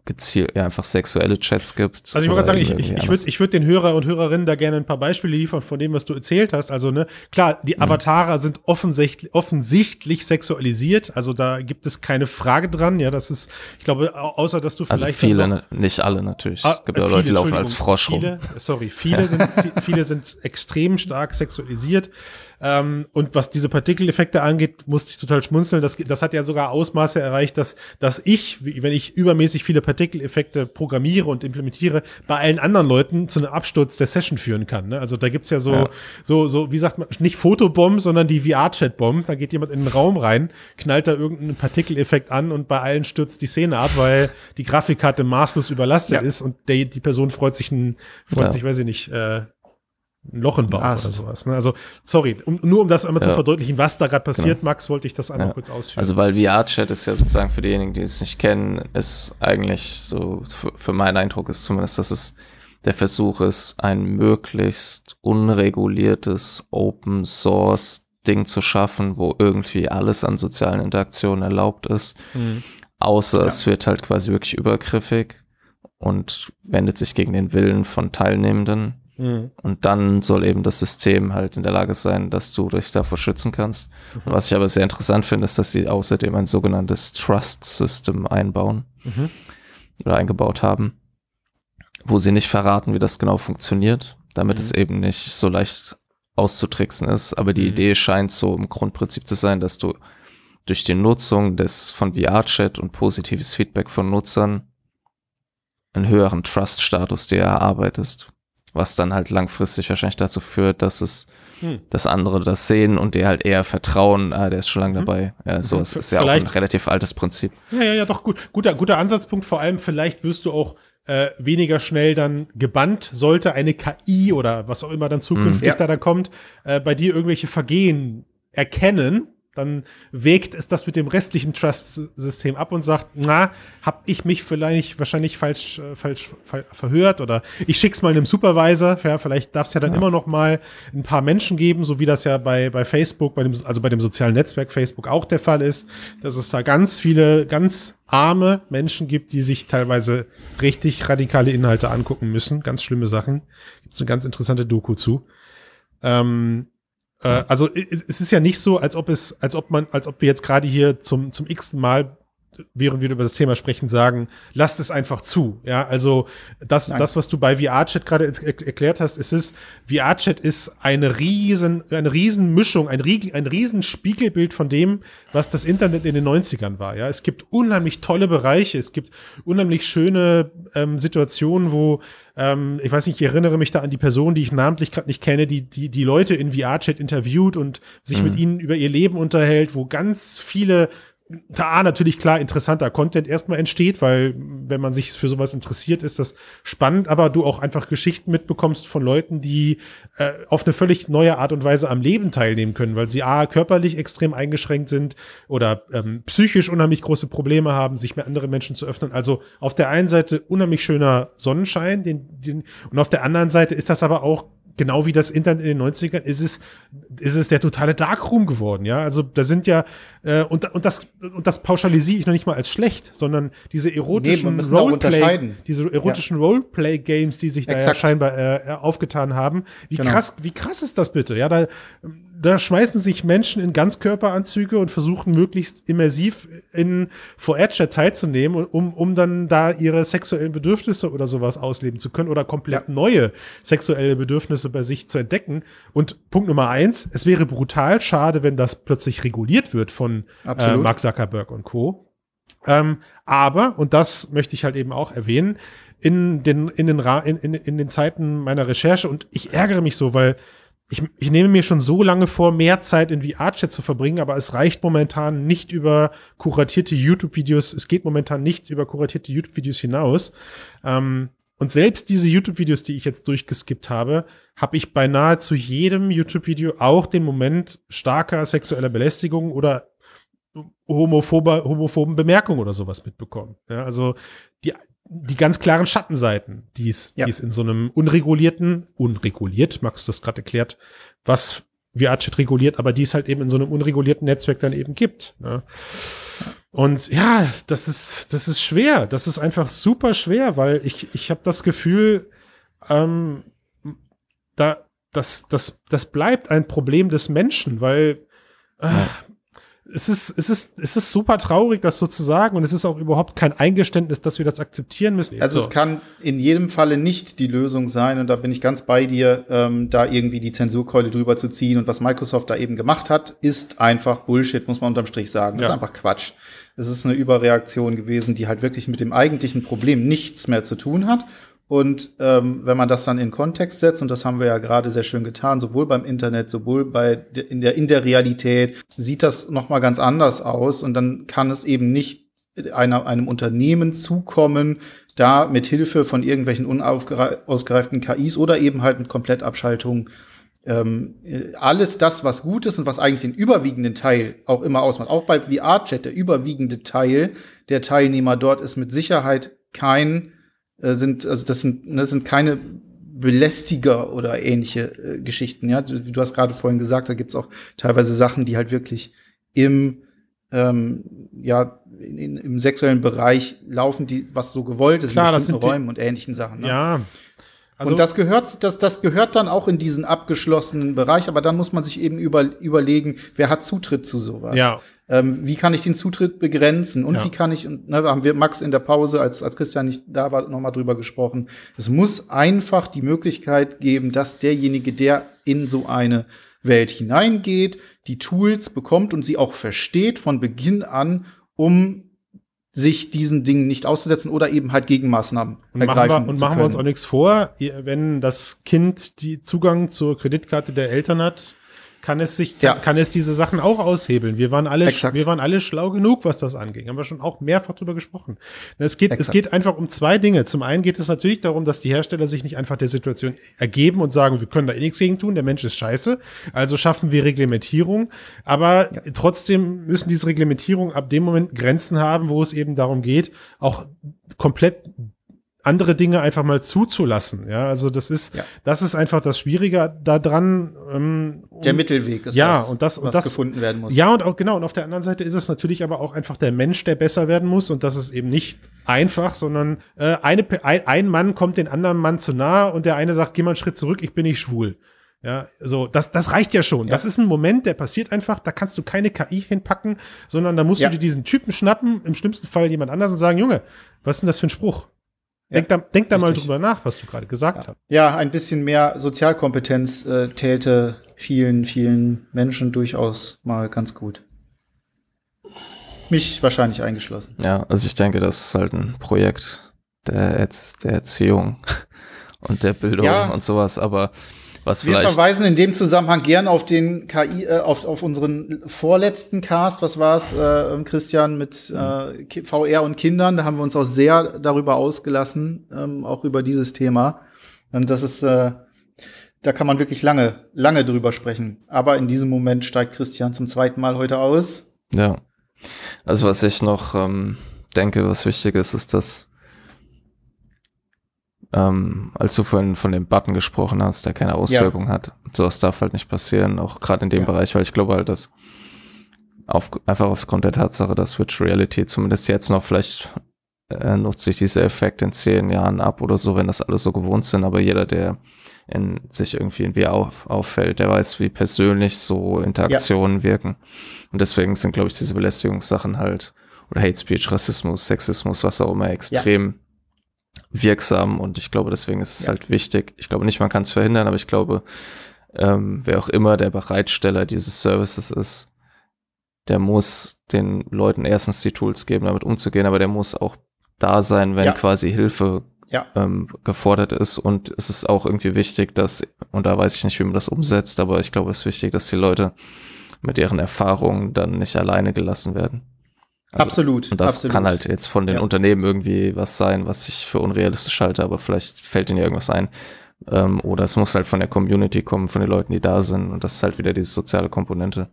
gezielt, ja, einfach sexuelle Chats gibt. Also ich wollte gerade sagen, ich, ich, ich würde ich würd den Hörer und Hörerinnen da gerne ein paar Beispiele liefern von dem, was du erzählt hast. Also, ne, klar, Mhm. die Avatare sind offensichtlich, offensichtlich sexualisiert. Also da gibt es keine Frage dran. Ja, das ist, ich glaube, au- außer dass du also vielleicht. dann viele, noch- ne, nicht alle natürlich. Ah, es gibt ja äh, Leute, die viele, laufen als Frosch rum. viele, Sorry, viele sind, viele sind extrem stark sexualisiert. Ähm, und was diese Partikeleffekte angeht, musste ich total schmunzeln. Das, das hat ja sogar Ausmaße erreicht, dass, dass ich, wenn ich übermäßig viele Partikeleffekte programmiere und implementiere, bei allen anderen Leuten zu einem Absturz der Session führen kann. Ne? Also da gibt's ja so, Ja. so, so, wie sagt man, nicht Fotobomb, sondern die VR-Chat-Bomb. Da geht jemand in den Raum rein, knallt da irgendeinen Partikeleffekt an und bei allen stürzt die Szene ab, weil die Grafikkarte maßlos überlastet Ja. ist und der, die Person freut sich, ein, freut Ja. sich, weiß ich nicht, äh, ein Loch im Bauch Ast. oder sowas. Ne? Also, sorry, um, nur um das einmal zu Ja. verdeutlichen, was da gerade passiert, Genau. Max, wollte ich das einmal Ja. kurz ausführen. Also weil VR-Chat ist ja sozusagen für diejenigen, die es nicht kennen, ist eigentlich so, für, für meinen Eindruck ist zumindest, dass es der Versuch ist, ein möglichst unreguliertes Open Source Ding zu schaffen, wo irgendwie alles an sozialen Interaktionen erlaubt ist. Mhm. Außer Ja. es wird halt quasi wirklich übergriffig und wendet sich gegen den Willen von Teilnehmenden. Mhm. Und dann soll eben das System halt in der Lage sein, dass du dich davor schützen kannst. Und was ich aber sehr interessant finde, ist, dass sie außerdem ein sogenanntes Trust System einbauen Mhm. oder eingebaut haben, wo sie nicht verraten, wie das genau funktioniert, damit Mhm. es eben nicht so leicht auszutricksen ist. Aber die Mhm. Idee scheint so im Grundprinzip zu sein, dass du durch die Nutzung des von VR-Chat und positives Feedback von Nutzern einen höheren Trust-Status dir erarbeitest. Was dann halt langfristig wahrscheinlich dazu führt, dass es, Hm. dass andere das sehen und dir halt eher vertrauen, ah, der ist schon lange Mhm. dabei. Ja, so Mhm. ist, ja auch ein Vielleicht- relativ altes Prinzip. Ja, ja, ja, doch gut. Guter, guter Ansatzpunkt. Vor allem, vielleicht wirst du auch äh, weniger schnell dann gebannt, sollte eine KI oder was auch immer dann zukünftig Mhm. Ja. da dann kommt, äh, bei dir irgendwelche Vergehen erkennen. Dann wägt es das mit dem restlichen Trust-System ab und sagt, na, hab ich mich vielleicht wahrscheinlich falsch, äh, falsch ver verhört oder ich schick's mal einem Supervisor. Ja, vielleicht darf es ja dann immer noch mal ein paar Menschen geben, so wie das ja bei, bei Facebook, bei dem, also bei dem sozialen Netzwerk Facebook auch der Fall ist, dass es da ganz viele, ganz arme Menschen gibt, die sich teilweise richtig radikale Inhalte angucken müssen. Ganz schlimme Sachen. Gibt's eine ganz interessante Doku zu. Ähm, äh, also es ist ja nicht so, als ob es, als ob man, als ob wir jetzt gerade hier zum, zum x-ten Mal, während wir über das Thema sprechen, sagen, lasst es einfach zu. Ja, also das, Nein. das, was du bei VR-Chat gerade er erklärt hast, ist es, VR-Chat ist eine riesen, eine riesen Mischung, ein, ein riesen Spiegelbild von dem, was das Internet in den 90ern war. Ja, es gibt unheimlich tolle Bereiche, es gibt unheimlich schöne ähm, Situationen, wo ähm, ich weiß nicht, ich erinnere mich da an die Person, die ich namentlich gerade nicht kenne, die, die die Leute in VR-Chat interviewt und sich mit ihnen über ihr Leben unterhält, wo ganz viele da natürlich klar interessanter Content erstmal entsteht, weil wenn man sich für sowas interessiert, ist das spannend, aber du auch einfach Geschichten mitbekommst von Leuten, die äh, auf eine völlig neue Art und Weise am Leben teilnehmen können, weil sie a körperlich extrem eingeschränkt sind oder ähm, psychisch unheimlich große Probleme haben, sich mit anderen Menschen zu öffnen. Also auf der einen Seite unheimlich schöner Sonnenschein, den, den, und auf der anderen Seite ist das aber auch genau wie das Internet in den 90ern ist es, ist es der totale Darkroom geworden, ja. Also da sind ja, äh, und, und das, und das pauschalisiere ich noch nicht mal als schlecht, sondern diese Nee, erotischen auch Roleplay, diese erotischen Roleplay-Games, die sich da ja Exakt. scheinbar äh, aufgetan haben. Wie Genau. krass, wie krass ist das bitte? Ja, da, da schmeißen sich Menschen in Ganzkörperanzüge und versuchen möglichst immersiv in VR-Chat teilzunehmen, um, um dann da ihre sexuellen Bedürfnisse oder sowas ausleben zu können oder komplett neue sexuelle Bedürfnisse bei sich zu entdecken. Und Punkt Nummer eins, es wäre brutal schade, wenn das plötzlich reguliert wird von äh. Mark Zuckerberg und Co. Ähm, aber, und das möchte ich halt eben auch erwähnen, in den, in den, Ra in, in, in den Zeiten meiner Recherche, und ich ärgere mich so, weil ich, ich nehme mir schon so lange vor, mehr Zeit in VR-Chat zu verbringen, aber es reicht momentan nicht über kuratierte YouTube-Videos, es geht momentan nicht über kuratierte YouTube-Videos hinaus. Ähm, und selbst diese YouTube-Videos, die ich jetzt durchgeskippt habe, habe ich bei nahezu jedem YouTube-Video auch den Moment starker sexueller Belästigung oder homophober, homophoben Bemerkungen oder sowas mitbekommen. Ja, also die, die ganz klaren Schattenseiten, die es, Ja. die es in so einem unregulierten, unreguliert, Max du das gerade erklärt, was VR-Chat reguliert, aber die es halt eben in so einem unregulierten Netzwerk dann eben gibt. Ja. Und ja, das ist, das ist schwer. Das ist einfach super schwer, weil ich, ich habe das Gefühl, ähm, da, das, das, das bleibt ein Problem des Menschen, weil äh, ja es ist, es ist, es ist super traurig, das so zu sagen. Und es ist auch überhaupt kein Eingeständnis, dass wir das akzeptieren müssen. Also so. es kann in jedem Falle nicht die Lösung sein, und da bin ich ganz bei dir, ähm, da irgendwie die Zensurkeule drüber zu ziehen. Und was Microsoft da eben gemacht hat, ist einfach Bullshit, muss man unterm Strich sagen. Das ja. ist einfach Quatsch. Es ist eine Überreaktion gewesen, die halt wirklich mit dem eigentlichen Problem nichts mehr zu tun hat. Und ähm, wenn man das dann in Kontext setzt, und das haben wir ja gerade sehr schön getan, sowohl beim Internet, sowohl bei in der in der Realität, sieht das noch mal ganz anders aus. Und dann kann es eben nicht einer, einem Unternehmen zukommen, da mit Hilfe von irgendwelchen unausgereiften KIs oder eben halt mit Komplettabschaltung ähm, alles das, was gut ist und was eigentlich den überwiegenden Teil auch immer ausmacht. Auch bei VR-Chat, der überwiegende Teil der Teilnehmer dort ist mit Sicherheit kein äh, sind, also das sind, das ne, sind keine Belästiger oder ähnliche äh, Geschichten. Ja, du, du hast gerade vorhin gesagt, da gibt's auch teilweise Sachen, die halt wirklich im ähm, ja in, in, im sexuellen Bereich laufen, die was so gewollt ist Klar, in bestimmten Räumen und ähnlichen Sachen. Ne? Ja. Also und das gehört, das, das gehört dann auch in diesen abgeschlossenen Bereich, aber dann muss man sich eben über, überlegen, wer hat Zutritt zu sowas. Ja. Ähm, wie kann ich den Zutritt begrenzen und ja. wie kann ich, und ne, da haben wir Max in der Pause, als, als Christian nicht da war, nochmal drüber gesprochen. Es muss einfach die Möglichkeit geben, dass derjenige, der in so eine Welt hineingeht, die Tools bekommt und sie auch versteht von Beginn an, um sich diesen Dingen nicht auszusetzen oder eben halt Gegenmaßnahmen und ergreifen machen wir, Und machen wir uns auch nichts vor, wenn das Kind die Zugang zur Kreditkarte der Eltern hat, kann es sich, ja. kann es diese Sachen auch aushebeln. Wir waren alle, Exakt. wir waren alle schlau genug, was das angeht. Haben wir schon auch mehrfach drüber gesprochen. Es geht, es geht einfach um zwei Dinge. Zum einen geht es natürlich darum, dass die Hersteller sich nicht einfach der Situation ergeben und sagen, wir können da eh nichts gegen tun, der Mensch ist scheiße. Also schaffen wir Reglementierung. Aber ja. trotzdem müssen diese Reglementierung ab dem Moment Grenzen haben, wo es eben darum geht, auch komplett andere Dinge einfach mal zuzulassen. Ja, also das ist, ja. das ist einfach das Schwierige daran. Ähm, der Mittelweg ist ja, das, und das, was und das, gefunden werden muss. Ja, und auch genau. Und auf der anderen Seite ist es natürlich aber auch einfach der Mensch, der besser werden muss. Und das ist eben nicht einfach, sondern äh, eine, ein, ein Mann kommt den anderen Mann zu nahe und der eine sagt, geh mal einen Schritt zurück, ich bin nicht schwul. Ja, so, das, das reicht ja schon. Ja. Das ist ein Moment, der passiert einfach, da kannst du keine KI hinpacken, sondern da musst ja. du dir diesen Typen schnappen, im schlimmsten Fall jemand anders und sagen, Junge, was ist denn das für ein Spruch? Denk da, denk da mal drüber nach, was du gerade gesagt ja. hast. Ja, ein bisschen mehr Sozialkompetenz äh, täte vielen, vielen Menschen durchaus mal ganz gut. Mich wahrscheinlich eingeschlossen. Ja, also ich denke, das ist halt ein Projekt der, Erz der Erziehung und der Bildung ja. und sowas, aber was Wir verweisen in dem Zusammenhang gern auf den KI, äh, auf, auf unseren vorletzten Cast, was war es, äh, Christian, mit äh, VR und Kindern. Da haben wir uns auch sehr darüber ausgelassen, ähm, auch über dieses Thema. Und das ist, äh, da kann man wirklich lange, lange drüber sprechen. Aber in diesem Moment steigt Christian zum zweiten Mal heute aus. Ja. Also was ich noch ähm, denke, was wichtig ist, ist, dass ähm, als du vorhin von dem Button gesprochen hast, der keine Auswirkung ja. hat. Sowas darf halt nicht passieren, auch gerade in dem ja. Bereich, weil ich glaube halt, dass auf, einfach aufgrund der Tatsache, dass Virtual Reality zumindest jetzt noch vielleicht äh, nutzt sich dieser Effekt in zehn Jahren ab oder so, wenn das alles so gewohnt sind, aber jeder, der in sich irgendwie in VR auf, auffällt, der weiß, wie persönlich so Interaktionen ja. wirken. Und deswegen sind, glaube ich, diese Belästigungssachen halt, oder Hate Speech, Rassismus, Sexismus, was auch immer, extrem wirksam und ich glaube, deswegen ist es ja. halt wichtig. Ich glaube nicht, man kann es verhindern, aber ich glaube, ähm, wer auch immer der Bereitsteller dieses Services ist, der muss den Leuten erstens die Tools geben, damit umzugehen, aber der muss auch da sein, wenn ja. quasi Hilfe ja. ähm, gefordert ist. Und es ist auch irgendwie wichtig, dass, und da weiß ich nicht, wie man das umsetzt, aber ich glaube, es ist wichtig, dass die Leute mit ihren Erfahrungen dann nicht alleine gelassen werden. Also, absolut. Und das absolut. kann halt jetzt von den ja. Unternehmen irgendwie was sein, was ich für unrealistisch halte, aber vielleicht fällt ihnen ja irgendwas ein. Ähm, oder es muss halt von der Community kommen, von den Leuten, die da sind. Und das ist halt wieder diese soziale Komponente.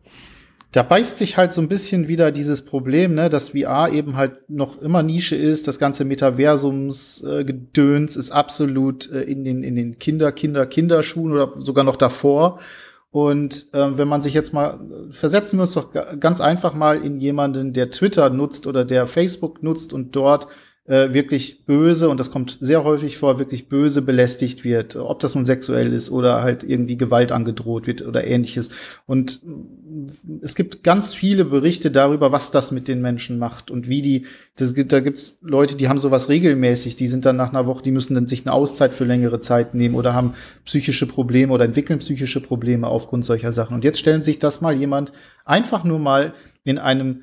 Da beißt sich halt so ein bisschen wieder dieses Problem, ne, dass VR eben halt noch immer Nische ist. Das ganze Metaversumsgedöns äh, ist absolut äh, in den, in den Kinder, Kinder, Kinderschuhen oder sogar noch davor. Und äh, wenn man sich jetzt mal versetzen muss, doch ganz einfach mal in jemanden, der Twitter nutzt oder der Facebook nutzt und dort äh, wirklich böse, und das kommt sehr häufig vor, wirklich böse belästigt wird, ob das nun sexuell ist oder halt irgendwie Gewalt angedroht wird oder ähnliches. Und es gibt ganz viele Berichte darüber, was das mit den Menschen macht und wie die, das, da gibt's Leute, die haben sowas regelmäßig, die sind dann nach einer Woche, die müssen dann sich eine Auszeit für längere Zeit nehmen oder haben psychische Probleme oder entwickeln psychische Probleme aufgrund solcher Sachen. Und jetzt stellen sich das mal jemand einfach nur mal in einem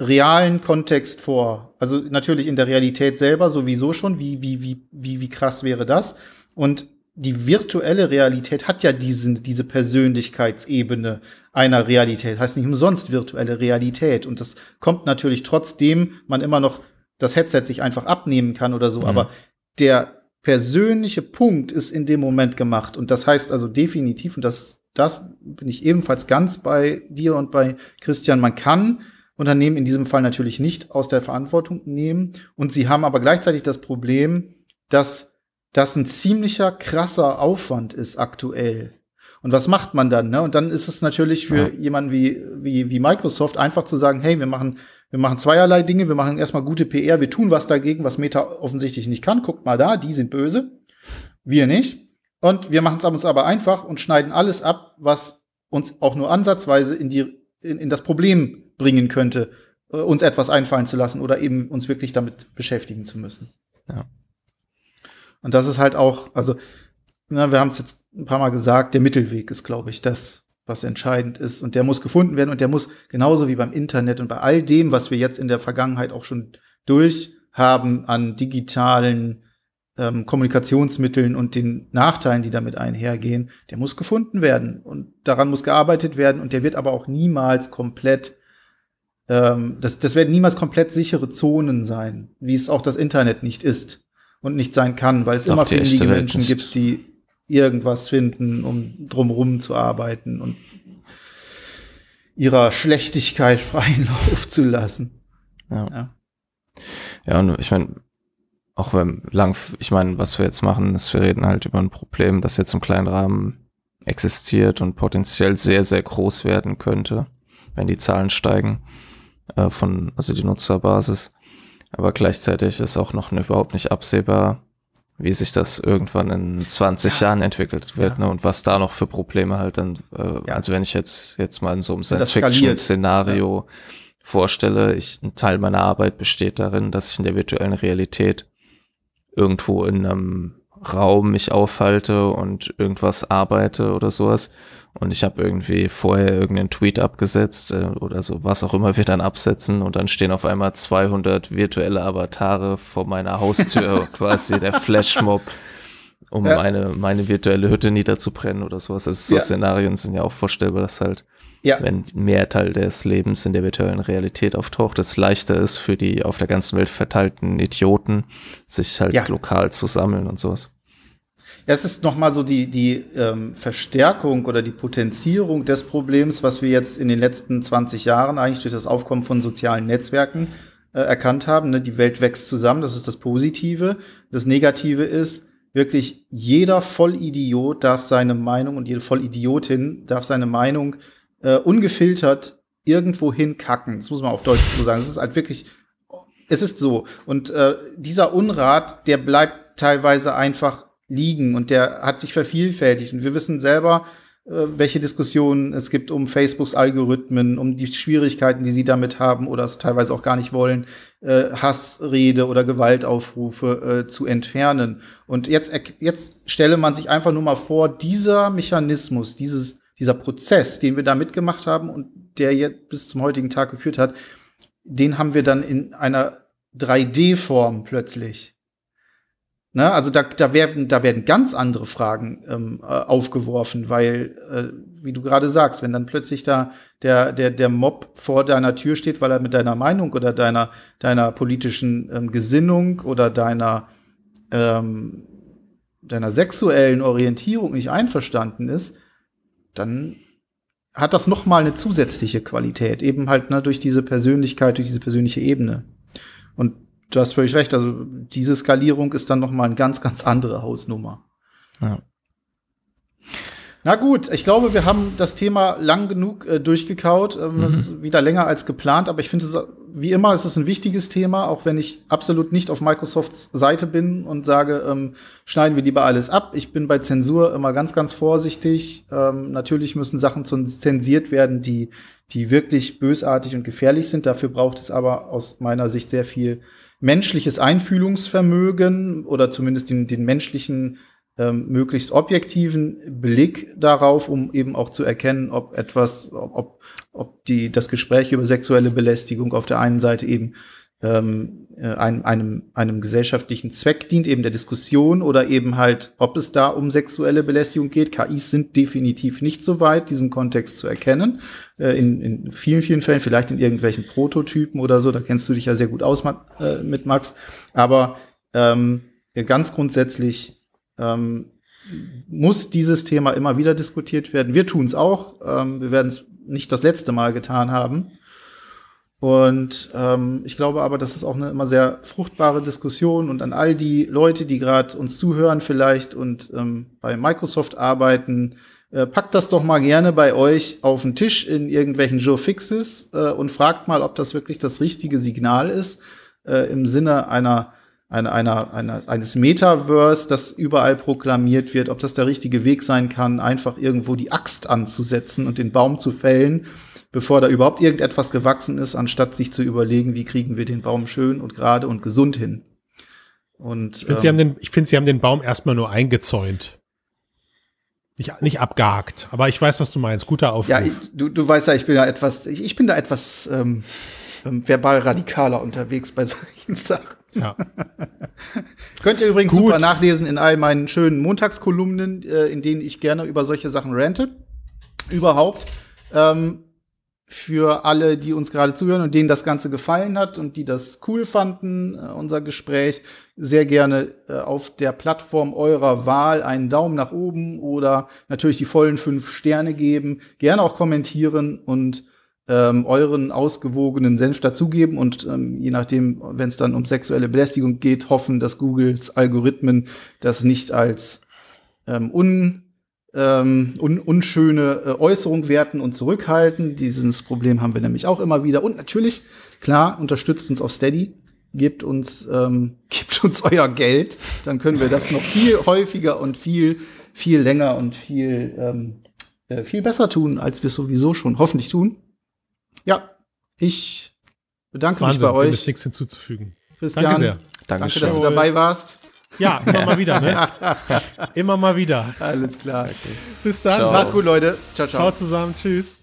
realen Kontext vor. Also natürlich in der Realität selber sowieso schon, wie, wie, wie, wie, wie krass wäre das? Und die virtuelle Realität hat ja diesen, diese Persönlichkeitsebene einer Realität. Heißt nicht umsonst virtuelle Realität. Und das kommt natürlich trotzdem, man immer noch das Headset sich einfach abnehmen kann oder so. Mhm. Aber der persönliche Punkt ist in dem Moment gemacht. Und das heißt also definitiv, und das, das bin ich ebenfalls ganz bei dir und bei Christian, man kann Unternehmen in diesem Fall natürlich nicht aus der Verantwortung nehmen. Und sie haben aber gleichzeitig das Problem, dass das ein ziemlicher krasser Aufwand ist aktuell. Und was macht man dann? Ne? Und dann ist es natürlich für ja. jemanden wie, wie, wie Microsoft einfach zu sagen, hey, wir machen, wir machen zweierlei Dinge, wir machen erstmal gute PR, wir tun was dagegen, was Meta offensichtlich nicht kann. Guckt mal da, die sind böse, wir nicht. Und wir machen es uns aber einfach und schneiden alles ab, was uns auch nur ansatzweise in die in, in das Problem bringen könnte, äh, uns etwas einfallen zu lassen oder eben uns wirklich damit beschäftigen zu müssen. Ja. Und das ist halt auch, also, na, wir haben es jetzt ein paar Mal gesagt, der Mittelweg ist, glaube ich, das, was entscheidend ist. Und der muss gefunden werden und der muss genauso wie beim Internet und bei all dem, was wir jetzt in der Vergangenheit auch schon durch haben an digitalen ähm, Kommunikationsmitteln und den Nachteilen, die damit einhergehen, der muss gefunden werden und daran muss gearbeitet werden und der wird aber auch niemals komplett ähm, das, das werden niemals komplett sichere Zonen sein, wie es auch das Internet nicht ist und nicht sein kann, weil es Doch, immer findige Menschen gibt, die irgendwas finden, um drumherum zu arbeiten und ihrer Schlechtigkeit freien Lauf zu lassen. Ja. Ja, ja und ich meine, auch wenn lang, ich meine, was wir jetzt machen, ist, wir reden halt über ein Problem, das jetzt im kleinen Rahmen existiert und potenziell sehr, sehr groß werden könnte, wenn die Zahlen steigen äh, von, also die Nutzerbasis. Aber gleichzeitig ist auch noch überhaupt nicht absehbar, wie sich das irgendwann in 20 ja. Jahren entwickelt wird, ja. ne? Und was da noch für Probleme halt dann, äh, ja. also wenn ich jetzt, jetzt mal in so einem Science-Fiction-Szenario vorstelle, ich, ein Teil meiner Arbeit besteht darin, dass ich in der virtuellen Realität irgendwo in einem Raum mich aufhalte und irgendwas arbeite oder sowas und ich habe irgendwie vorher irgendeinen Tweet abgesetzt äh, oder so, was auch immer wir dann absetzen und dann stehen auf einmal 200 virtuelle Avatare vor meiner Haustür, quasi der Flashmob, um ja. meine, meine virtuelle Hütte niederzubrennen oder sowas. Also so ja. Szenarien sind ja auch vorstellbar, dass halt, ja. wenn mehr Teil des Lebens in der virtuellen Realität auftaucht, es leichter ist für die auf der ganzen Welt verteilten Idioten, sich halt lokal zu sammeln und sowas. Es ist nochmal so die, die ähm, Verstärkung oder die Potenzierung des Problems, was wir jetzt in den letzten 20 Jahren eigentlich durch das Aufkommen von sozialen Netzwerken äh, erkannt haben. Ne? Die Welt wächst zusammen, das ist das Positive. Das Negative ist, wirklich jeder Vollidiot darf seine Meinung und jede Vollidiotin darf seine Meinung äh, ungefiltert irgendwo hinkacken. Das muss man auf Deutsch so sagen. Es ist halt wirklich, es ist so. Und äh, dieser Unrat, der bleibt teilweise einfach liegen und der hat sich vervielfältigt. Und wir wissen selber, äh, welche Diskussionen es gibt um Facebooks Algorithmen, um die Schwierigkeiten, die sie damit haben oder es teilweise auch gar nicht wollen, äh, Hassrede oder Gewaltaufrufe äh, zu entfernen. Und jetzt, jetzt stelle man sich einfach nur mal vor, dieser Mechanismus, dieses, dieser Prozess, den wir da mitgemacht haben und der jetzt bis zum heutigen Tag geführt hat, den haben wir dann in einer 3D-Form plötzlich. Ne, also da, da, werden, da werden ganz andere Fragen ähm, äh, aufgeworfen, weil, äh, wie du gerade sagst, wenn dann plötzlich da der, der, der Mob vor deiner Tür steht, weil er mit deiner Meinung oder deiner, deiner politischen ähm, Gesinnung oder deiner, ähm, deiner sexuellen Orientierung nicht einverstanden ist, dann hat das noch mal eine zusätzliche Qualität, eben halt ne, durch diese Persönlichkeit, durch diese persönliche Ebene. Und du hast völlig recht. Also diese Skalierung ist dann noch mal eine ganz, ganz andere Hausnummer. Ja. Na gut, ich glaube, wir haben das Thema lang genug äh, durchgekaut. Ähm, Mhm. Wieder länger als geplant, aber ich finde es, wie immer, es ist ein wichtiges Thema, auch wenn ich absolut nicht auf Microsofts Seite bin und sage, ähm, schneiden wir lieber alles ab. Ich bin bei Zensur immer ganz, ganz vorsichtig. Ähm, natürlich müssen Sachen zensiert werden, die, die wirklich bösartig und gefährlich sind. Dafür braucht es aber aus meiner Sicht sehr viel menschliches Einfühlungsvermögen oder zumindest den, den menschlichen ähm, möglichst objektiven Blick darauf, um eben auch zu erkennen, ob etwas, ob, ob die, das Gespräch über sexuelle Belästigung auf der einen Seite eben ähm, äh, einem, einem, einem gesellschaftlichen Zweck dient, eben der Diskussion oder eben halt, ob es da um sexuelle Belästigung geht. KIs sind definitiv nicht so weit, diesen Kontext zu erkennen. Äh, in, in vielen, vielen Fällen, vielleicht in irgendwelchen Prototypen oder so, da kennst du dich ja sehr gut aus äh, mit Max. Aber ähm, ganz grundsätzlich ähm, muss dieses Thema immer wieder diskutiert werden. Wir tun es auch. Ähm, wir werden es nicht das letzte Mal getan haben. Und ähm, ich glaube aber, das ist auch eine immer sehr fruchtbare Diskussion und an all die Leute, die gerade uns zuhören vielleicht und ähm, bei Microsoft arbeiten, äh, packt das doch mal gerne bei euch auf den Tisch in irgendwelchen Joe Fixes äh, und fragt mal, ob das wirklich das richtige Signal ist äh, im Sinne einer einer, einer, einer, eines Metaverse, das überall proklamiert wird, ob das der richtige Weg sein kann, einfach irgendwo die Axt anzusetzen und den Baum zu fällen, bevor da überhaupt irgendetwas gewachsen ist, anstatt sich zu überlegen, wie kriegen wir den Baum schön und gerade und gesund hin. Und Ich finde, sie, ähm, haben den- ich find, sie haben den Baum erstmal nur eingezäunt. Nicht, nicht abgehakt. Aber ich weiß, was du meinst. Guter Aufruf. Ja, ich, du, du weißt ja, ich bin ja etwas, ich, ich bin da etwas ähm, ähm, verbal radikaler unterwegs bei solchen Sachen. Ja. Könnt ihr übrigens Gut. super nachlesen in all meinen schönen Montagskolumnen, äh, in denen ich gerne über solche Sachen rante. Überhaupt. Ähm, für alle, die uns gerade zuhören und denen das Ganze gefallen hat und die das cool fanden, äh, unser Gespräch, sehr gerne äh, auf der Plattform eurer Wahl einen Daumen nach oben oder natürlich die vollen fünf Sterne geben. Gerne auch kommentieren und ähm, euren ausgewogenen Senf dazugeben und ähm, je nachdem, wenn es dann um sexuelle Belästigung geht, hoffen, dass Googles Algorithmen das nicht als ähm, un, ähm, un, unschöne äh, Äußerung werten und zurückhalten. Dieses Problem haben wir nämlich auch immer wieder. Und natürlich, klar, unterstützt uns auf Steady, gebt uns, ähm, gebt uns euer Geld, dann können wir das noch viel häufiger und viel, viel länger und viel, ähm, äh, viel besser tun, als wir es sowieso schon hoffentlich tun. Ja, ich bedanke mich bei Dem ist euch. nichts hinzuzufügen. Christian, Danke sehr. danke, dass Dankeschön. du dabei warst. Ja, immer mal wieder, ne? Immer mal wieder. Alles klar. Bis dann. Ciao. Macht's gut, Leute. Ciao, ciao. Ciao zusammen. Tschüss.